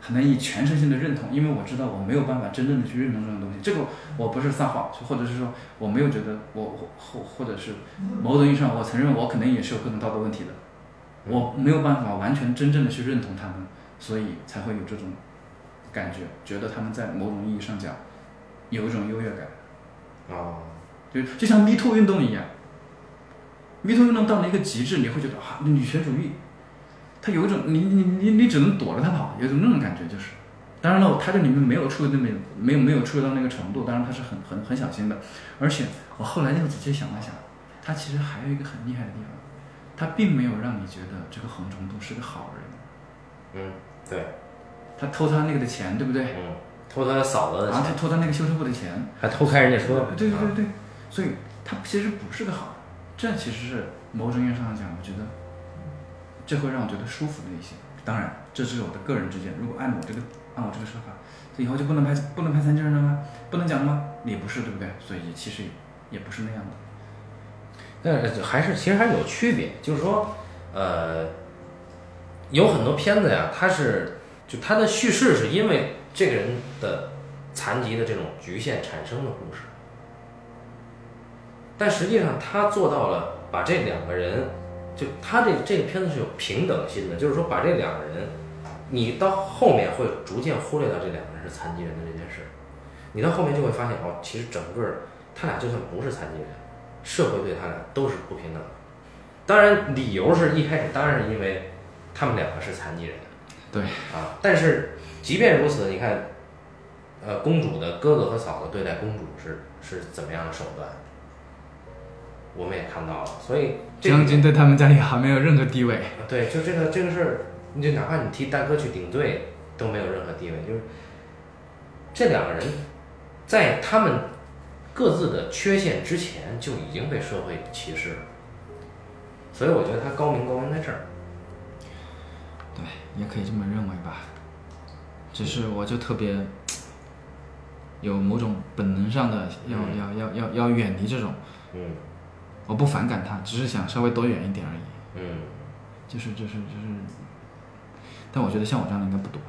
很难以全身心的认同，因为我知道我没有办法真正的去认同这种东西。这个我不是撒谎，或者是说我没有觉得我或或者是某种意义上，我承认我可能也是有各种道德问题的，我没有办法完全真正的去认同他们，所以才会有这种感觉，觉得他们在某种意义上讲有一种优越感。哦，就就像 Me Too 运动一样，Me Too 运动到了一个极致，你会觉得啊，女权主义，它有一种你你你你只能躲着它跑，有一种那种感觉就是。当然了，它这里面没有处理那么没有没有处理到那个程度，当然它是很很很小心的。而且我后来又仔细想了想，它其实还有一个很厉害的地方，它并没有让你觉得这个横冲度是个好人。嗯，对。他偷他那个的钱，对不对？嗯。偷他嫂子的钱。啊，他偷他那个修车铺的钱。还偷开人家车。对对对对，所以他其实不是个好人。这其实是某种意义上讲，我觉得这会让我觉得舒服的一些。当然，这只是我的个人之见。如果按我这个。按我这个说法，这以后就不能拍不能拍残疾人了吗？不能讲了吗？也不是，对不对？所以其实也不是那样的。但还是其实还是有区别，就是说，呃，有很多片子呀，它是就它的叙事是因为这个人的残疾的这种局限产生的故事，但实际上他做到了把这两个人，就他这这个片子是有平等心的，就是说把这两个人。你到后面会逐渐忽略到这两个人是残疾人的这件事，你到后面就会发现哦，其实整个他俩就算不是残疾人，社会对他俩都是不平等的。当然，理由是一开始当然是因为他们两个是残疾人，对啊。但是即便如此，你看，呃，公主的哥哥和嫂子对待公主是是怎么样的手段，我们也看到了。所以将军对他们家里还没有任何地位。对，就这个这个事儿。你就哪怕你替大哥去顶罪，都没有任何地位。就是这两个人，在他们各自的缺陷之前，就已经被社会歧视了。所以我觉得他高明高明在这儿。对，也可以这么认为吧。只是我就特别有某种本能上的要要要要要远离这种。嗯。我不反感他，只是想稍微躲远一点而已。嗯。就是就是就是。但我觉得像我这样的应该不多。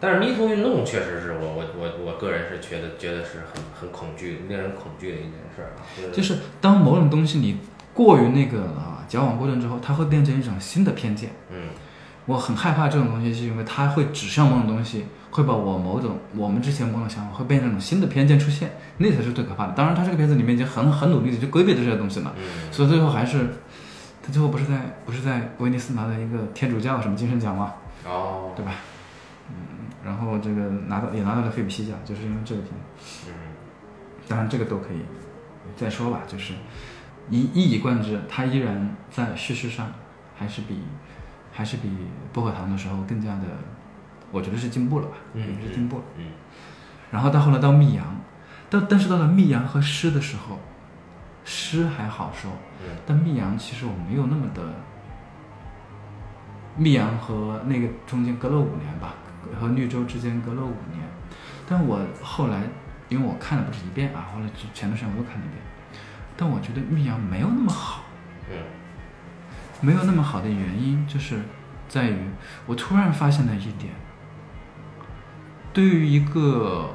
但是迷途运动确实是我我我我个人是觉得觉得是很很恐惧、令人恐惧的一件事儿啊。就是当某种东西你过于那个啊矫枉过正之后，它会变成一种新的偏见。嗯。我很害怕这种东西，是因为它会指向某种东西，会把我某种我们之前某种想法会变成一种新的偏见出现，那才是最可怕的。当然，他这个片子里面已经很很努力的去规避这些东西了。嗯。所以最后还是。他最后不是在不是在威尼斯拿了一个天主教什么精神奖吗？哦，对吧？嗯，然后这个拿到也拿到了费比西奖，就是因为这个片子。嗯，当然这个都可以再说吧，就是一一以贯之，他依然在叙事上还是比还是比薄荷糖的时候更加的，我觉得是进步了吧？嗯，是进步了。嗯，然后到后来到密阳，但但是到了密阳和诗的时候。诗还好说，但密阳其实我没有那么的。密阳和那个中间隔了五年吧，和绿洲之间隔了五年。但我后来，因为我看了不止一遍啊，后来前段时间我又看了一遍。但我觉得密阳没有那么好。嗯。没有那么好的原因就是在于，我突然发现了一点，对于一个，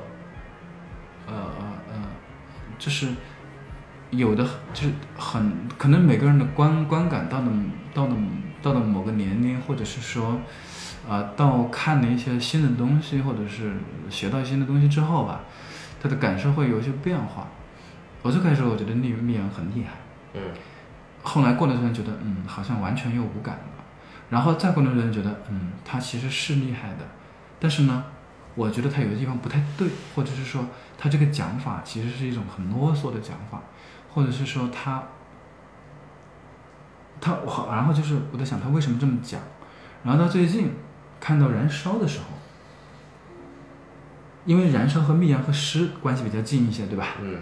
呃呃呃，就是。有的就是很可能每个人的观观感到的到的到的某个年龄，或者是说，啊，到看了一些新的东西，或者是学到新的东西之后吧，他的感受会有一些变化。我最开始我觉得密密阳很厉害，嗯，后来过段时间觉得嗯好像完全又无感了，然后再过段时间觉得嗯他其实是厉害的，但是呢，我觉得他有的地方不太对，或者是说他这个讲法其实是一种很啰嗦的讲法。或者是说他，他好，然后就是我在想他为什么这么讲，然后到最近看到燃烧的时候，因为燃烧和密阳和诗关系比较近一些，对吧？嗯。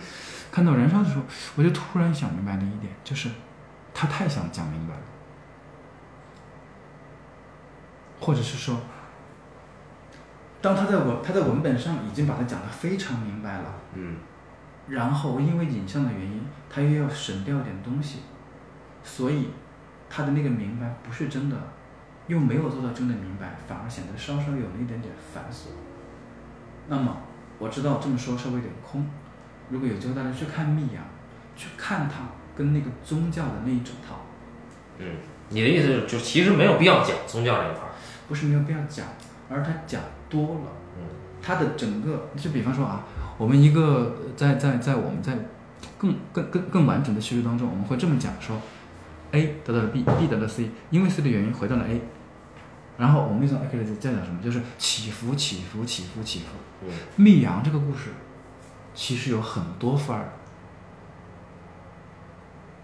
看到燃烧的时候，我就突然想明白了一点，就是他太想讲明白了，或者是说，当他在文他在文本上已经把它讲得非常明白了，嗯。然后因为影像的原因，他又要省掉点东西，所以他的那个明白不是真的又没有做到真的明白，反而显得稍稍有了一点点繁琐。那么我知道这么说稍微有点空，如果有机会大家去看密阳，去看他跟那个宗教的那一整套，嗯，你的意思是就其实没有必要讲宗教这一块儿。不是没有必要讲，而他讲多了。嗯它的整个，就比方说啊，我们一个呃在在在我们在更更更更完整的叙述当中，我们会这么讲说，A 得到了 B，B 得到了 C，因为 C 的原因回到了 A，然后我们又从 A 开始再讲什么，就是起伏起伏起伏起伏。嗯密阳这个故事其实有很多范儿，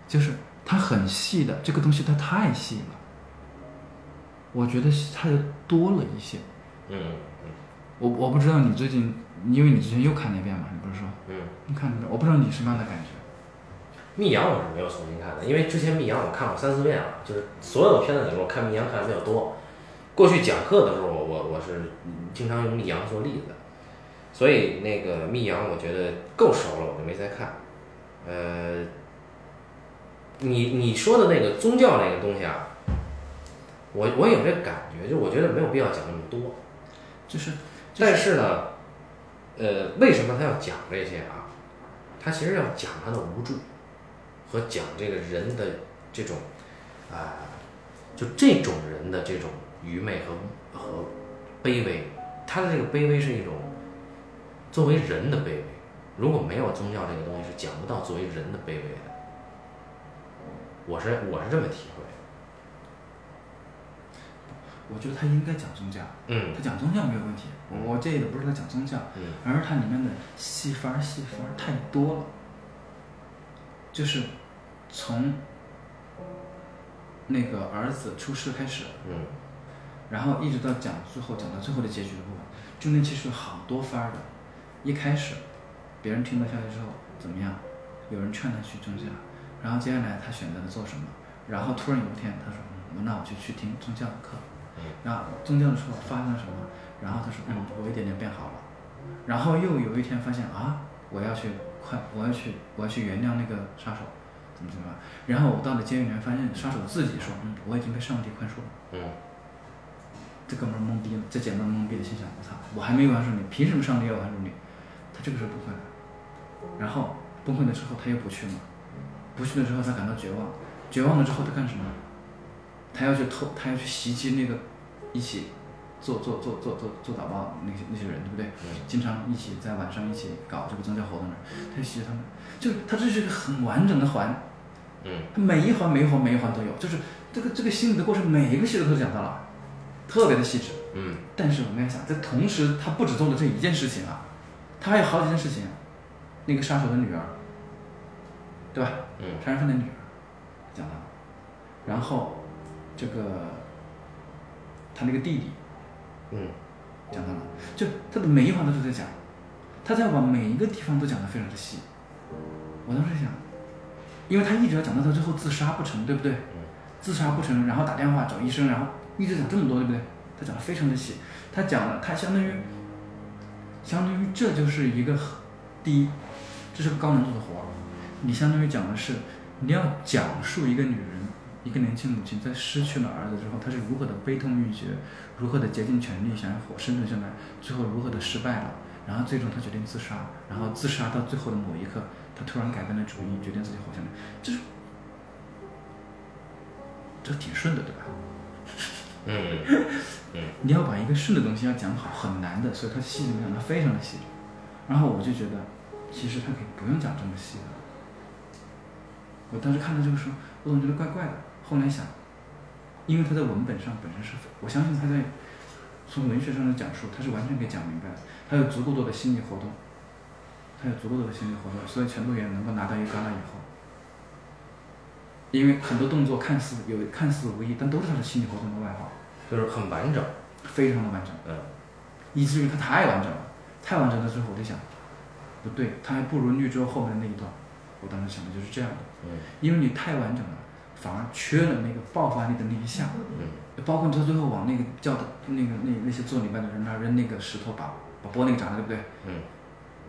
就是它很细的，这个东西它太细了，我觉得它就多了一些。嗯我我不知道你最近，因为你之前又看了一遍嘛，你不是说嗯，你看我不知道你什么样的感觉。密阳我是没有重新看的，因为之前密阳我看过三四遍了，就是所有的片子里面我看密阳看的比较多。过去讲课的时候，我我我是经常用密阳做例子，所以那个密阳我觉得够熟了，我就没再看。呃，你你说的那个宗教那个东西啊，我我有这感觉，就我觉得没有必要讲那么多。就是，但是呢，呃，为什么他要讲这些啊？他其实要讲他的无助，和讲这个人的这种，啊、就这种人的这种愚昧和和卑微。他的这个卑微是一种作为人的卑微。如果没有宗教这个东西，是讲不到作为人的卑微的。我是我是这么体会。我觉得他应该讲宗教，嗯他讲宗教没有问题，我我介意的不是他讲宗教，嗯而是它里面的戏法儿细法儿太多了，就是从那个儿子出世开始，嗯然后一直到讲最后讲到最后的结局的部分，中间其实有好多番儿的。一开始，别人听到消息之后怎么样？有人劝他去宗教，然后接下来他选择了做什么？然后突然有一天他说：“嗯，那我就去听宗教的课。”嗯然后宗教的时候发生了什么？然后他说：“嗯，我一点点变好了。”然后又有一天发现啊，我要去快，我要去，我要去原谅那个杀手，怎么怎么样？然后我到了监狱里面，发现杀手自己说：“嗯，我已经被上帝宽恕了。”嗯这哥们儿懵逼了，这姐们儿懵逼的心想：我操，我还没宽恕你，凭什么上帝要宽恕你？他这个时候崩溃了，然后崩溃了之后他又不去嘛，不去了之后他感到绝望，绝望了之后他干什么？他要去偷，他要去袭击那个一起做做做做做做导报那些那些人，对不对？嗯经常一起在晚上一起搞这个宗教活动的人，他就袭击他们，就是他这是一个很完整的环，每一环每一环每一环都有，就是这个这个心理的过程，每一个细节都讲到了，特别的细致。嗯但是我们要想，在同时，他不只做了这一件事情啊，他还有好几件事情、啊。那个杀手的女儿，对吧？嗯杀人犯的女儿，讲到了。然后这个他那个弟弟。嗯。讲到了，就他的每一环都是在讲，他在把每一个地方都讲得非常的细。我当时想，因为他一直要讲到他最后自杀不成，对不对？自杀不成，然后打电话找医生，然后一直讲这么多，对不对？他讲的非常的细，他讲了，他相当于，相当于这就是一个很第一，这是个高难度的活儿，你相当于讲的是你要讲述一个女人，一个年轻母亲在失去了儿子之后，她是如何的悲痛欲绝，如何的竭尽全力想要活生存下来，最后如何的失败了，然后最终她决定自杀，然后自杀到最后的某一刻，她突然改变了主意，决定自己活下来，这是这挺顺的，对吧？嗯嗯 (laughs) 你要把一个顺的东西要讲好，很难的，所以它细节讲的非常的细。然后我就觉得，其实他可以不用讲这么细的。我当时看到这个时候，我总觉得怪怪的。后来想，因为他在文本上本身是，我相信他在从文学上的讲述，他是完全可以讲明白的。他有足够多的心理活动，他有足够多的心理活动，所以全度远能够拿到一个戛纳以后，因为很多动作看似有看似无意，但都是他的心理活动的外化。就是很完整。非常的完整，嗯以至于他太完整了，太完整了之后，我就想，不对，他还不如绿洲后面的那一段。我当时想的就是这样的，嗯因为你太完整了，反而缺了那个爆发力的那一下。嗯包括他最后往那个叫的那个那那些做礼拜的人那儿扔那个石头把把玻璃砸了，对不对？嗯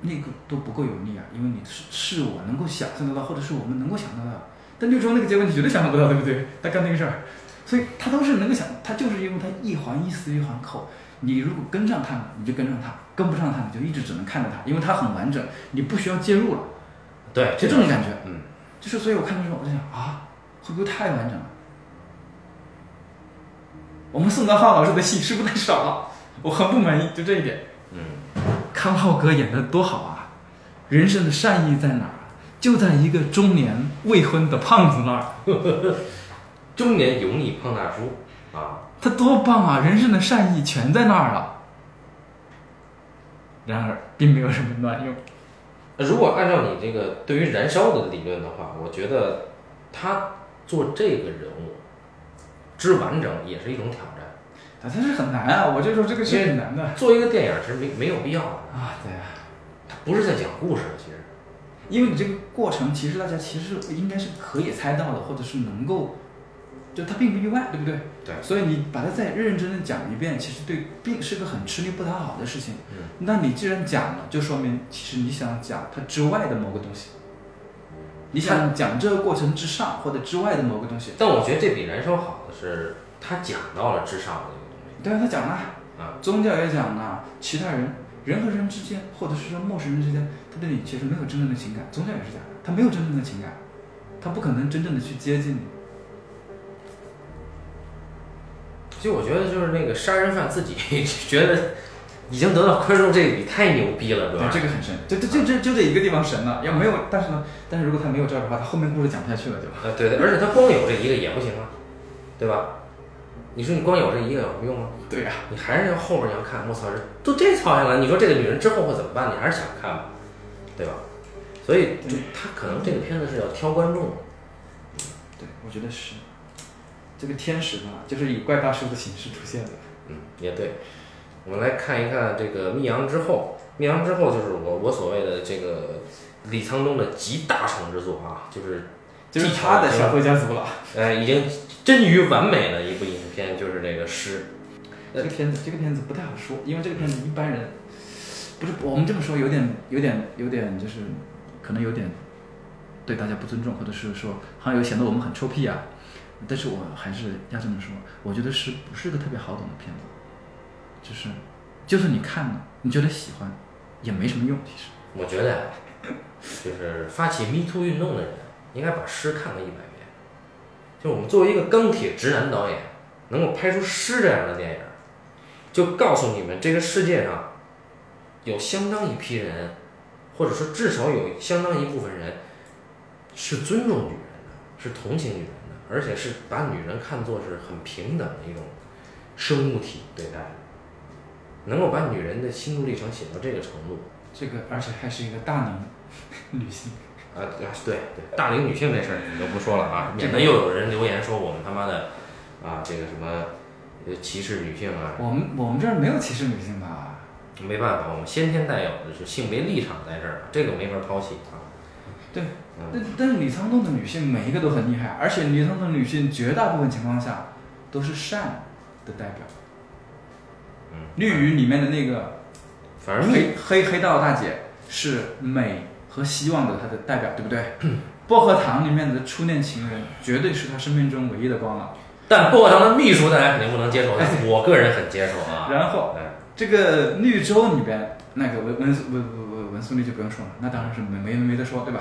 那个都不够有力啊，因为你是是我能够想象得到，或者是我们能够想得到。但绿洲那个结果你绝对想象不到，对不对？他干那个事儿，所以他都是能够想，他就是因为他一环一丝一环扣，你如果跟上他了，你就跟上他；跟不上他，你就一直只能看着他，因为他很完整，你不需要介入了，对，就这种感觉。嗯，就是所以我看的时候，我就想啊，会不会太完整了？我们宋德浩老师的戏是不是太少了？我很不满意，就这一点。嗯，康浩哥演的多好啊！人生的善意在哪儿？就在一个中年未婚的胖子那儿。(laughs) 中年油腻胖大叔啊，他多棒啊！人生的善意全在那儿了。然而，并没有什么卵用。如果按照你这个对于燃烧的理论的话，我觉得他做这个人物之完整也是一种挑战。啊，他是很难啊！我就说这个是很难的做一个电影是没没有必要的，啊。对啊，他不是在讲故事的，其实。因为你这个过程，其实大家其实应该是可以猜到的，或者是能够，就它并不意外，对不对？对所以你把它再认认真真讲一遍，其实对并是个很吃力不讨好的事情。嗯。那你既然讲了，就说明其实你想讲它之外的某个东西，你想讲这个过程之上或者之外的某个东西。但我觉得这比燃烧好的是，他讲到了至上的一个东西。对啊，他讲了，啊，宗教也讲了，其他人人和人之间，或者是说陌生人之间，他对你其实没有真正的情感。宗教也是这样，他没有真正的情感，他不可能真正的去接近你。其实我觉得就是那个杀人犯自己 (laughs) 觉得已经得到宽恕这一笔太牛逼了，对吧？对，这个很神，就就就就就这一个地方神了。要没有，但是呢，但是如果他没有这儿的话，他后面故事讲不下去了，就。呃，对对，而且他光有这一个也不行啊，对吧？你说你光有这一个有什么用啊？对呀、你还是要后边你要看，我操，这都这操下来，你说这个女人之后会怎么办？你还是想看吧，对吧？所以就他可能这个片子是要挑观众的，对，我觉得是。这个天使呢，就是以怪大叔的形式出现的。嗯，也对。我们来看一看这个《密阳之后》，《密阳之后》就是我我所谓的这个李沧东的集大成之作啊，就是就是他的小说家族了。(laughs) 呃已经臻于完美的一部影片，就是这个诗。这个片子，这个片子不太好说，因为这个片子一般人不是我们这么说，有点有点有点就是可能有点对大家不尊重，或者是说好像有显得我们很臭屁啊。但是我还是要这么说，我觉得是不是个特别好懂的片子，就是就算你看了，你觉得喜欢，也没什么用，其实。我觉得呀，就是发起 Me Too 运动的人，应该把诗看个一百遍。就我们作为一个钢铁直男导演，能够拍出诗这样的电影，就告诉你们，这个世界上有相当一批人，或者说至少有相当一部分人，是尊重女人的，是同情女人的，而且是把女人看作是很平等的一种生物体对待的，能够把女人的心路历程写到这个程度。这个而且还是一个大龄 (laughs) 女性，啊，对对对，大龄女性这事儿你就不说了啊，这个免得又有人留言说我们他妈的啊这个什么呃歧视女性啊，我们我们这儿没有歧视女性吧？没办法，我们先天带有的是性别立场在这儿，这个没法抛弃啊。对，嗯，但但是李沧东的女性每一个都很厉害，而且李沧东的女性绝大部分情况下都是善的代表。嗯绿鱼里面的那个反正黑黑黑道大姐是美和希望的她的代表，对不对？(clears throat) 薄荷糖里面的初恋情人绝对是她生命中唯一的光了。但薄荷糖的秘书大家肯定不能接受，但我个人很接受啊。(laughs) 然后哎，这个绿洲里边那个文文文文文文素丽就不用说了，那当然是没没没得说，对吧？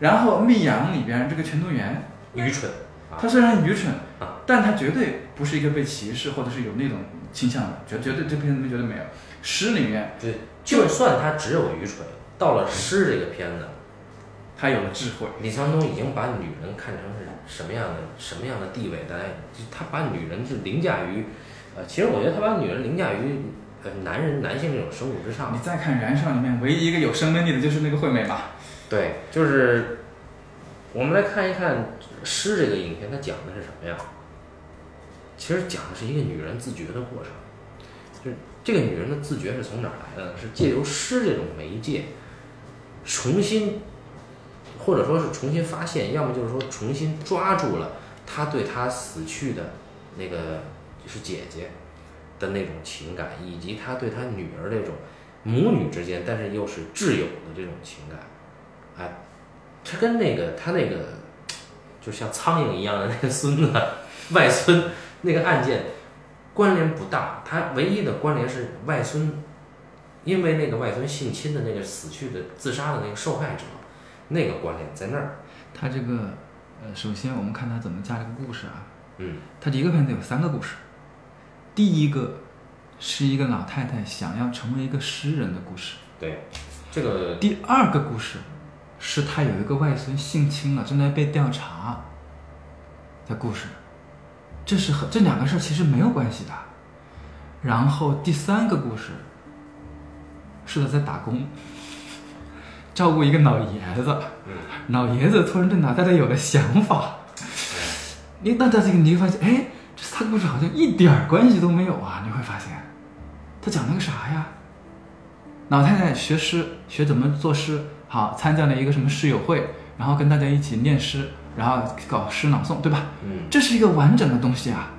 然后密阳里边这个全度妍，愚蠢啊他虽然愚蠢啊，但他绝对不是一个被歧视或者是有那种倾向的，绝绝对这片子里面绝对没有。诗里面对，就算他只有愚蠢，到了诗这个片子，他有了智慧，李沧东已经把女人看成是什么样的什么样的地位，大家就他把女人是凌驾于，呃，其实我觉得他把女人凌驾于呃男人男性这种生物之上你。再看《燃烧》里面唯一一个有生命力的就是那个惠美吧，对，就是我们来看一看《诗》这个影片，它讲的是什么呀？其实讲的是一个女人自觉的过程，就是这个女人的自觉是从哪儿来的呢？是借由诗这种媒介，重新，或者说是重新发现，要么就是说重新抓住了她对她死去的那个是姐姐的那种情感，以及她对她女儿那种母女之间，但是又是挚友的这种情感。哎，它跟那个它那个就像苍蝇一样的那个孙子 (laughs) 外孙那个案件关联不大，他唯一的关联是外孙因为那个外孙性侵的那个死去的自杀的那个受害者，那个关联在那儿。他这个，呃，首先我们看他怎么加这个故事啊。嗯他一个片子有三个故事，第一个是一个老太太想要成为一个诗人的故事，对，这个第二个故事是他有一个外孙性侵了，正在被调查。的故事，这是和这两个事儿其实没有关系的。然后第三个故事是他在打工，照顾一个老爷子，嗯。老爷子突然对老太太有了想法，你那他这个你会发现，哎，这三个故事好像一点儿关系都没有啊！你会发现，他讲了个啥呀？老太太学诗，学怎么作诗，好参加了一个什么诗友会，然后跟大家一起念诗，然后搞诗朗诵，对吧？嗯这是一个完整的东西啊。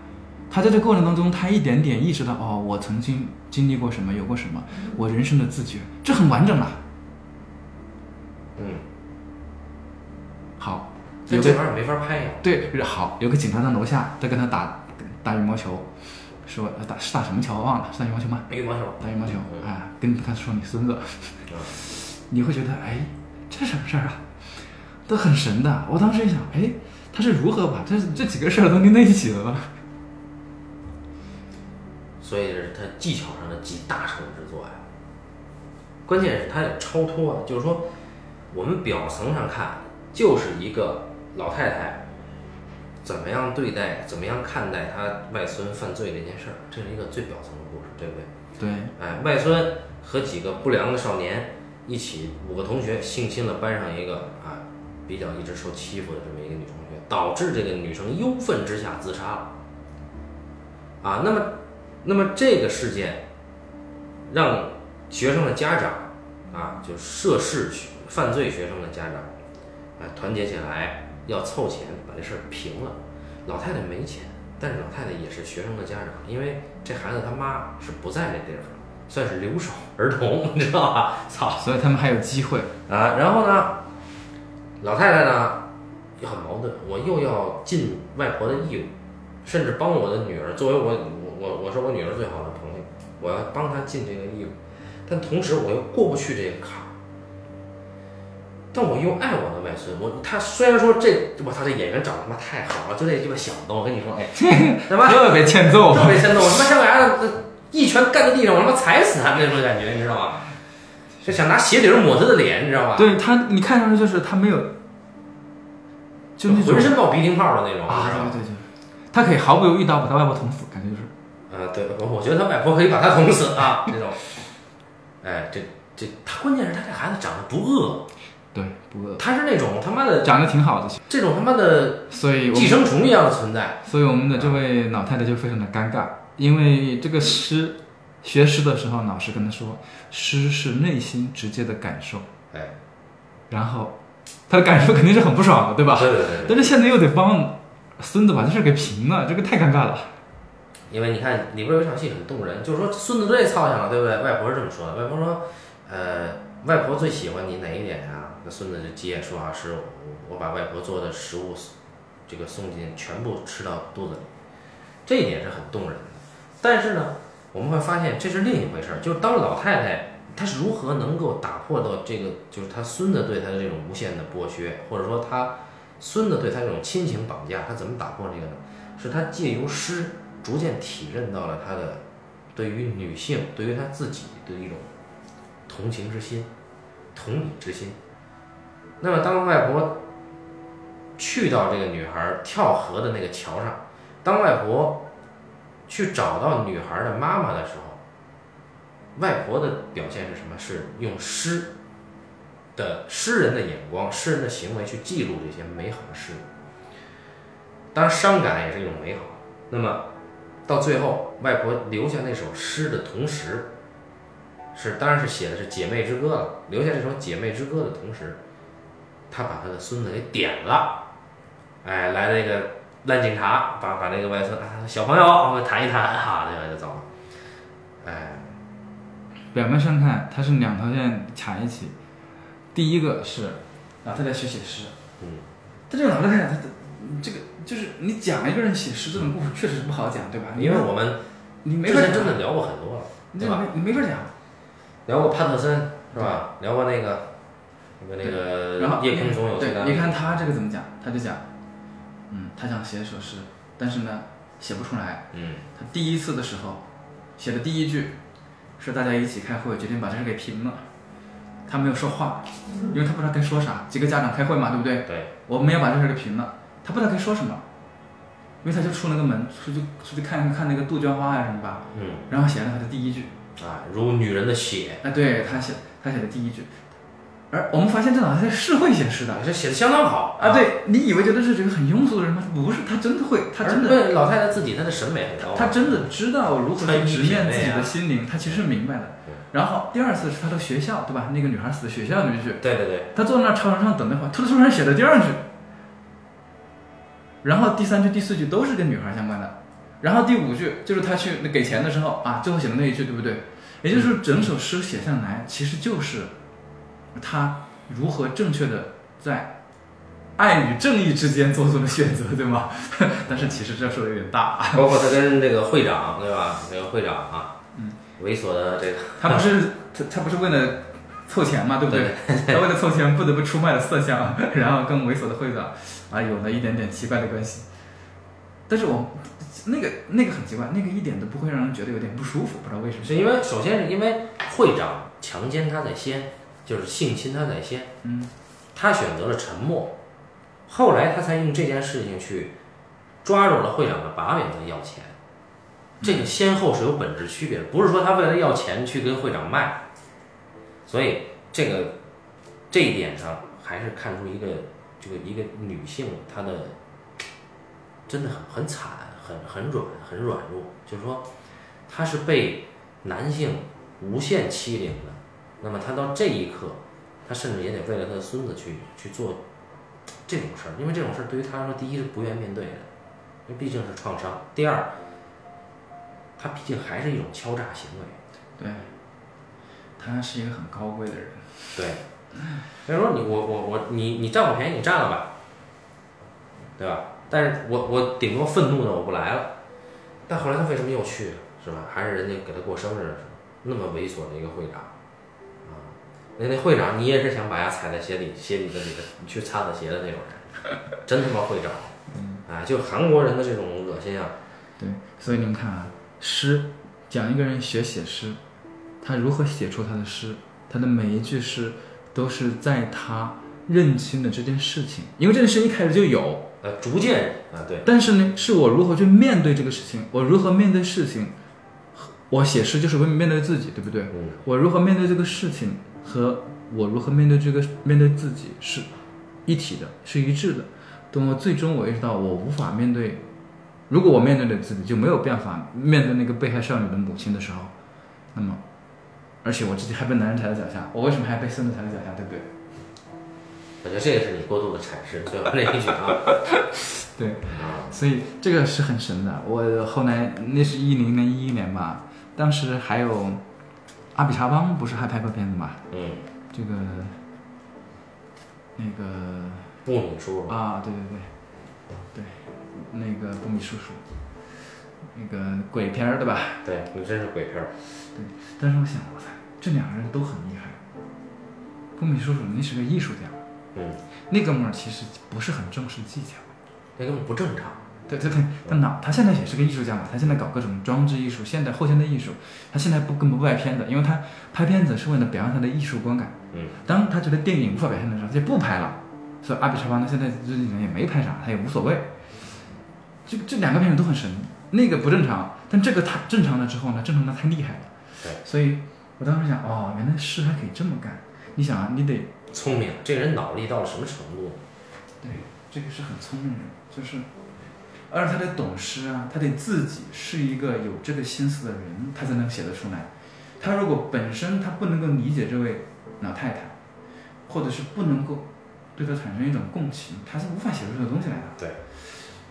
他在这过程当中，他一点点意识到，哦，我曾经经历过什么，有过什么，我人生的自觉，这很完整了。嗯，好，有个这这玩意儿没法拍呀。对，好，有个警察在楼下在跟他打打羽毛球，说呃打是打什么球我忘了，是打羽毛球吗？打羽毛球，打羽毛球，嗯哎，跟他说你孙子，你会觉得哎，这什么事儿啊？都很神的。我当时一想，哎，他是如何把这这几个事儿都拎在一起的呢？所以这是他技巧上的集大成之作呀。关键是他有超脱啊，就是说，我们表层上看就是一个老太太怎么样对待、怎么样看待她外孙犯罪这件事儿，这是一个最表层的故事，对不对？对，哎，外孙和几个不良的少年一起，五个同学性侵了班上一个啊比较一直受欺负的这么一个女同学，导致这个女生忧愤之下自杀了。啊，那么，那么这个事件让学生的家长啊，就涉事学犯罪学生的家长啊团结起来，要凑钱把这事儿平了。老太太没钱，但是老太太也是学生的家长，因为这孩子他妈是不在这地方，算是留守儿童，(laughs) 你知道吧？操所以他们还有机会。啊！然后呢，老太太呢也很矛盾，我又要尽外婆的义务，甚至帮我的女儿，作为我我我我是我女儿最好的朋友，我要帮她尽这个义务，但同时我又过不去这个坎儿。但我又爱我的外孙，我他虽然说这我操这演员长得他妈太好了，就这鸡巴小子，我跟你说，哎，(laughs) 他妈特别欠揍。特别欠揍，我他妈像个孩子，一拳干在地上，我他妈踩死他那种感觉，你知道吗？就想拿鞋底儿抹他的脸，你知道吧？对他，你看上去就是他没有，就那种浑身冒鼻涕泡的那种，知道吗？对对对，他可以毫不犹豫刀把他外婆捅死，感觉就是。呃，对，我我觉得他外婆可以把他捅死啊，(laughs) 这种。哎，这这，他关键是他这孩子长得不饿，对，不饿他是那种他妈的长得挺好的，这种他妈的所以寄生虫一样的存在。所以我们的这位老太太就非常的尴尬，因为这个诗，学诗的时候，老师跟他说，诗是内心直接的感受，哎，然后他的感受肯定是很不爽的，对吧？对对对对，但是现在又得帮孙子把这事儿给平了，这个太尴尬了。因为你看里边有一场戏很动人，就是说孙子都得操心了，对不对？外婆是这么说的，外婆说，呃，外婆最喜欢你哪一点呀、那孙子就接说啊，是我我把外婆做的食物，这个送进全部吃到肚子里，这一点是很动人的。但是呢，我们会发现这是另一回事儿，就是当老太太她是如何能够打破到这个，就是她孙子对她的这种无限的剥削，或者说她孙子对她这种亲情绑架，她怎么打破这个呢？是她借由诗逐渐体认到了她的对于女性、对于她自己的一种同情之心、同理之心。那么，当外婆去到这个女孩跳河的那个桥上，当外婆去找到女孩的妈妈的时候，外婆的表现是什么？是用诗的诗人的眼光、诗人的行为去记录这些美好的事物。当然，伤感也是一种美好。那么，到最后，外婆留下那首诗的同时，是当然是写的是《姐妹之歌》了。留下这首《姐妹之歌》的同时，她把她的孙子给点了。哎，来了一个烂警察，把把那个外孙啊小朋友，我们谈一谈，哈，那样就走了。哎，表面上看，他是两条线卡一起。第一个是啊他在学写诗，嗯，但这个老太太她这个就是你讲一个人写诗这种故事确实是不好讲，对吧？因为我们你没法真的聊过很多了，对吧？你这没你没法讲。聊过帕特森是吧？聊过那个那个那然后个夜空中有最大对，你看他这个怎么讲？他就讲，嗯，他想写一首诗，但是呢，写不出来。嗯他第一次的时候写的第一句是大家一起开会，决定把这事给平了。他没有说话，因为他不知道该说啥。几个家长开会嘛，对不对？对，我们要把这事给平了，他不知道该说什么，因为他就出了个门，出去出去看看那个杜鹃花呀什么吧，嗯然后写了他的第一句。啊，如女人的血，啊，对他写他写的第一句，而我们发现这老太太是会写诗的这写的相当好啊！，对你以为觉得是这个很庸俗的人吗？不是，他真的会，他真的，对老太太自己她的审美很高，她真的知道如何去直面自己的心灵，她其实明白的。然后第二次是她到学校，对吧？那个女孩死的学校那句，对对对，她坐在那操场上等那会儿，突突然写了第二句，然后第三句、第四句都是跟女孩相关的，然后第五句就是她去给钱的时候啊，最后写的那一句，对不对？也就是说，整首诗写下来，其实就是他如何正确的在爱与正义之间做出了选择，对吗？(laughs) 但是其实这说的有点大，啊包括他跟这个会长对吧？这个会长啊，嗯，猥琐的这个，他不是他他不是为了凑钱嘛，对不对？他为了凑钱不得不出卖了色相，(laughs) 然后跟猥琐的会长啊有了一点点奇怪的关系。但是我那个那个很奇怪，那个一点都不会让人觉得有点不舒服，不知道为什么。是因为首先是因为会长强奸他在先，就是性侵他在先，嗯，他选择了沉默，后来他才用这件事情去抓住了会长的把柄的要钱，这个先后是有本质区别的，不是说他为了要钱去跟会长卖，所以这个这一点上还是看出一个这个一个女性她的真的很很惨，很很软，很软弱，就是说她是被男性无限欺凌的，那么他到这一刻，他甚至也得为了他的孙子去去做这种事儿，因为这种事儿对于他来说，第一是不愿面对的，因为毕竟是创伤；第二，他毕竟还是一种敲诈行为。对，他是一个很高贵的人。对，所以说你我我我你你占我便宜你占了吧，对吧？但是我我顶多愤怒的我不来了，但后来他为什么又去了，是吧？还是人家给他过生日的时候，那么猥琐的一个会长，啊，那那会长你也是想把牙踩在鞋底鞋底子里的，你去擦擦鞋的那种人，真他妈会长，啊，就韩国人的这种恶心啊，对，所以你们看啊，诗讲一个人学写诗，他如何写出他的诗，他的每一句诗都是在他认清的这件事情，因为这件事情一开始就有，呃，逐渐啊，对，但是呢，是我如何去面对这个事情，我如何面对事情，我写诗就是为面对自己，对不对？嗯，我如何面对这个事情和我如何面对这个面对自己是一体的，是一致的。等我最终我意识到我无法面对，如果我面对了自己，就没有办法面对那个被害少女的母亲的时候，那么，而且我自己还被男人踩在脚下，我为什么还被孙子踩在脚下，对不对？我觉得这个是你过度的阐释，最后那一句啊，对，啊，所以这个是很神的。我后来那是一零年一一年吧，当时还有阿比查邦不是还拍过片子吗？嗯，这个那个布米叔叔，啊，对对对，对，那个布米叔叔，那个鬼片儿对吧？对那真是鬼片儿，对但是我想，我操，这两个人都很厉害。布米叔叔那是个艺术家，嗯，那哥们儿其实不是很重视技巧。那根本不正常。对对对，他脑他现在也是个艺术家嘛，他现在搞各种装置艺术、现代后现代艺术，他现在不根本不拍片子，因为他拍片子是为了表现他的艺术观感。嗯，当他觉得电影无法表现的时候，他就不拍了。所以阿比查邦他现在这几年也没拍啥，他也无所谓。这这两个片子都很神，那个不正常，但这个他正常了之后呢，正常的太厉害了。对，所以我当时想，哦，原来事还可以这么干。你想啊，你得聪明，这个人脑力到了什么程度？对，这个是很聪明的，就是，而且他得懂诗啊，他得自己是一个有这个心思的人，他才能写得出来。他如果本身他不能够理解这位老太太，或者是不能够对她产生一种共情，他是无法写出这个东西来的。对，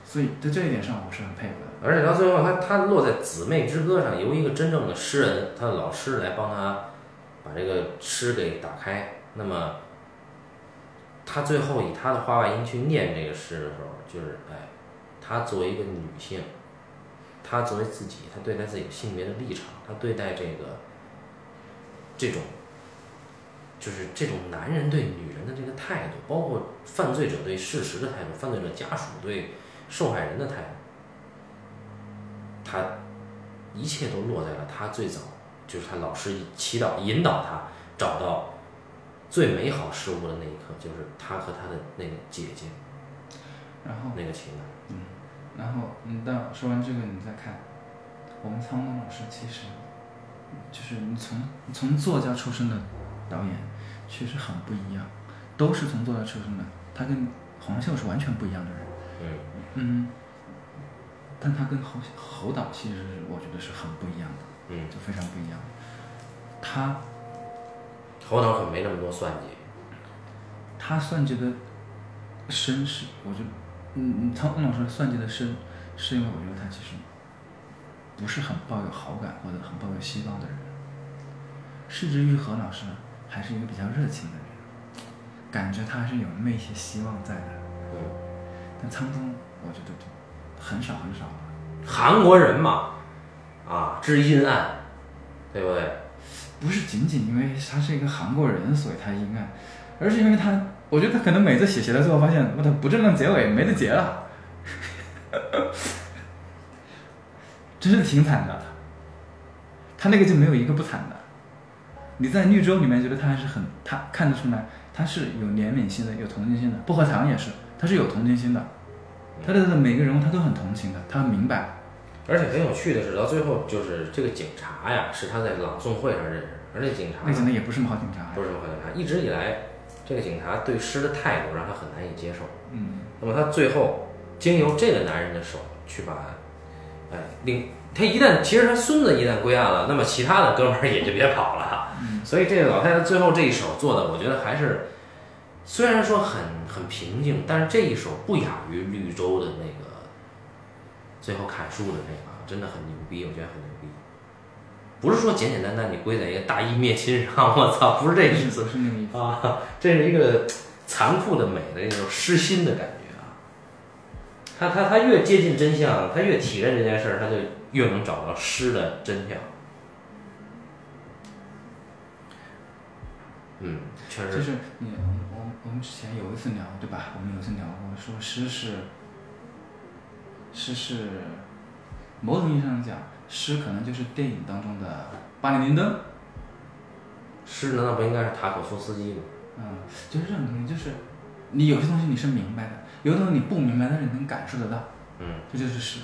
所以在这一点上，我是很佩服的。而且到最后，他他落在《姊妹之歌》上，由一个真正的诗人，他的老师来帮他把这个诗给打开。那么，他最后以他的话外音去念这个诗的时候，就是哎，他作为一个女性，她作为自己，她对待自己性别的立场，她对待这个这种就是这种男人对女人的这个态度，包括犯罪者对事实的态度，犯罪者家属对受害人的态度，她一切都落在了她最早就是她老师祈祷引导她找到最美好事物的那一刻，就是他和他的那个姐姐然后那个情感。然后你到说完这个，你再看我们苍东老师，其实就是你从你从作家出身的导演，确实很不一样，都是从作家出身的，他跟黄秀是完全不一样的人。嗯嗯，但他跟侯侯导其实是我觉得是很不一样的，嗯，就非常不一样。他侯导可没那么多算计。他算计的深是，我觉得，嗯嗯，苍东老师算计的是，是因为我觉得他其实不是很抱有好感或者很抱有希望的人。市之愈合老师还是一个比较热情的人，感觉他是有那么一些希望在的。嗯，但苍东，我觉得就很少很少了。韩国人嘛，啊，知阴暗，对不对？不是仅仅因为他是一个韩国人，所以他阴暗，而是因为他，我觉得他可能每次写写到最后发现，我他不正当结尾没得结了，真是挺惨的。他那个就没有一个不惨的。你在绿洲里面觉得他还是很，他看得出来他是有怜悯心的，有同情心的。薄荷糖也是，他是有同情心的，他的每个人物他都很同情的，他很明白。而且很有趣的是，到最后就是这个警察呀，是他在朗诵会上认识的，而那警察那可能也不是什么好警察。不是什么好警察，一直以来，这个警察对诗的态度让他很难以接受。嗯，那么他最后经由这个男人的手去把，哎，另他一旦其实他孙子一旦归案了，那么其他的哥们儿也就别跑了。嗯所以这个老太太最后这一手做的，我觉得还是虽然说很很平静，但是这一手不亚于绿洲的那个最后砍树的那个，真的很牛逼，我觉得很牛逼。不是说简简单单你归在一个大义灭亲上，(laughs) 我操，不是这个意思不是那个意思。啊，这是一个残酷的美的那种失心的感觉啊。他他他越接近真相，他越体认这件事儿，他就越能找到诗的真相。嗯，确实，就是你，我我我们之前有一次聊，对吧？我们有一次聊过，说诗是，诗是，某种意义上讲，诗可能就是电影当中的巴里林登，诗难道不应该是塔可夫斯基吗？嗯，就是这种东西，就是你有些东西你是明白的，有的东西你不明白，但是你能感受得到，嗯，这就是诗。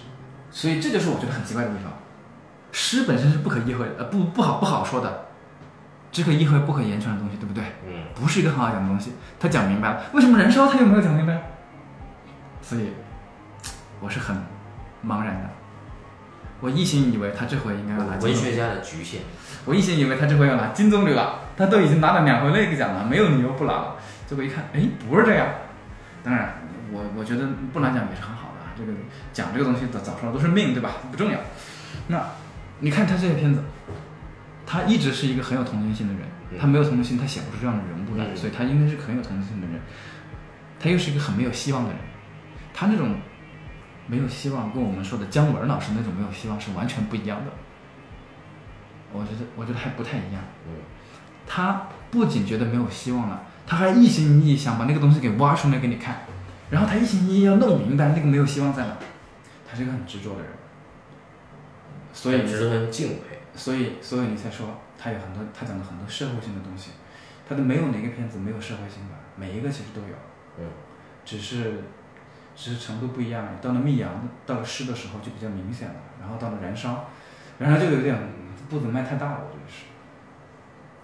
所以这就是我觉得很奇怪的地方，诗本身是不可意会的，呃，不不好不好说的，只可意会不可言传的东西，对不对？嗯，不是一个很好讲的东西。他讲明白了，为什么燃烧他又没有讲明白？所以，我是很茫然的。我一心以为他这回应该要拿金文学家的局限。我一心以为他这回要拿金棕榈了，他都已经拿了两回那个奖了，没有理由不拿了。结果一看，哎，不是这样。当然，我我觉得不拿奖也是很好的啊。这个奖这个东西早早说了都是命，对吧？不重要。那你看他这些片子，他一直是一个很有同情心的人。嗯他没有同情心，他写不出这样的人物来，嗯所以他应该是很有同情心的人。他又是一个很没有希望的人，他那种没有希望，跟我们说的姜文老师那种没有希望是完全不一样的。我觉得，我觉得还不太一样。嗯，他不仅觉得没有希望了，他还一心一意想把那个东西给挖出来给你看，然后他一心一意要弄明白那个没有希望在哪。他是一个很执着的人，所以值得人敬佩。所以，所以你才说他有很多，他讲了很多社会性的东西，他的没有哪个片子没有社会性的，每一个其实都有，嗯，只是，只是程度不一样。到了密阳，到了湿的时候就比较明显了，然后到了燃烧，燃烧就有点步子迈太大了，我觉得是。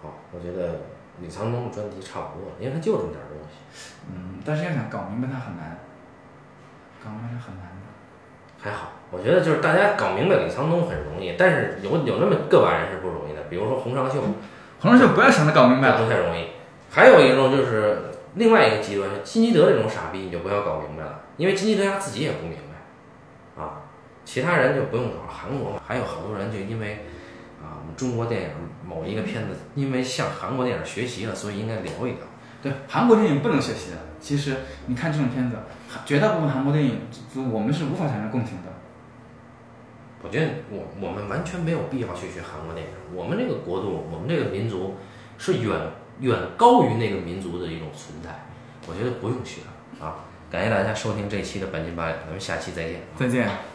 好，我觉得李沧东的专题差不多了，因为他就这么点儿东西，嗯，但是要想搞明白它很难，搞明白是很难的。还好。我觉得就是大家搞明白李沧东很容易，但是有有那么个把人是不容易的，比如说洪尚秀，洪尚秀不要想着搞明白那不，太容易。还有一种就是另外一个极端，是金基德这种傻逼，你就不要搞明白了，因为金基德他自己也不明白啊，其他人就不用搞。韩国还有好多人就因为啊，我们中国电影某一个片子，因为向韩国电影学习了，所以应该聊一聊。对，韩国电影不能学习的。其实你看这种片子，绝大部分韩国电影，我们是无法产生共情的。我觉得我我们完全没有必要去学韩国电影，我们这个国度，我们这个民族是远远高于那个民族的一种存在，我觉得不用学啊。感谢大家收听这期的半斤八两，咱们下期再见。再见。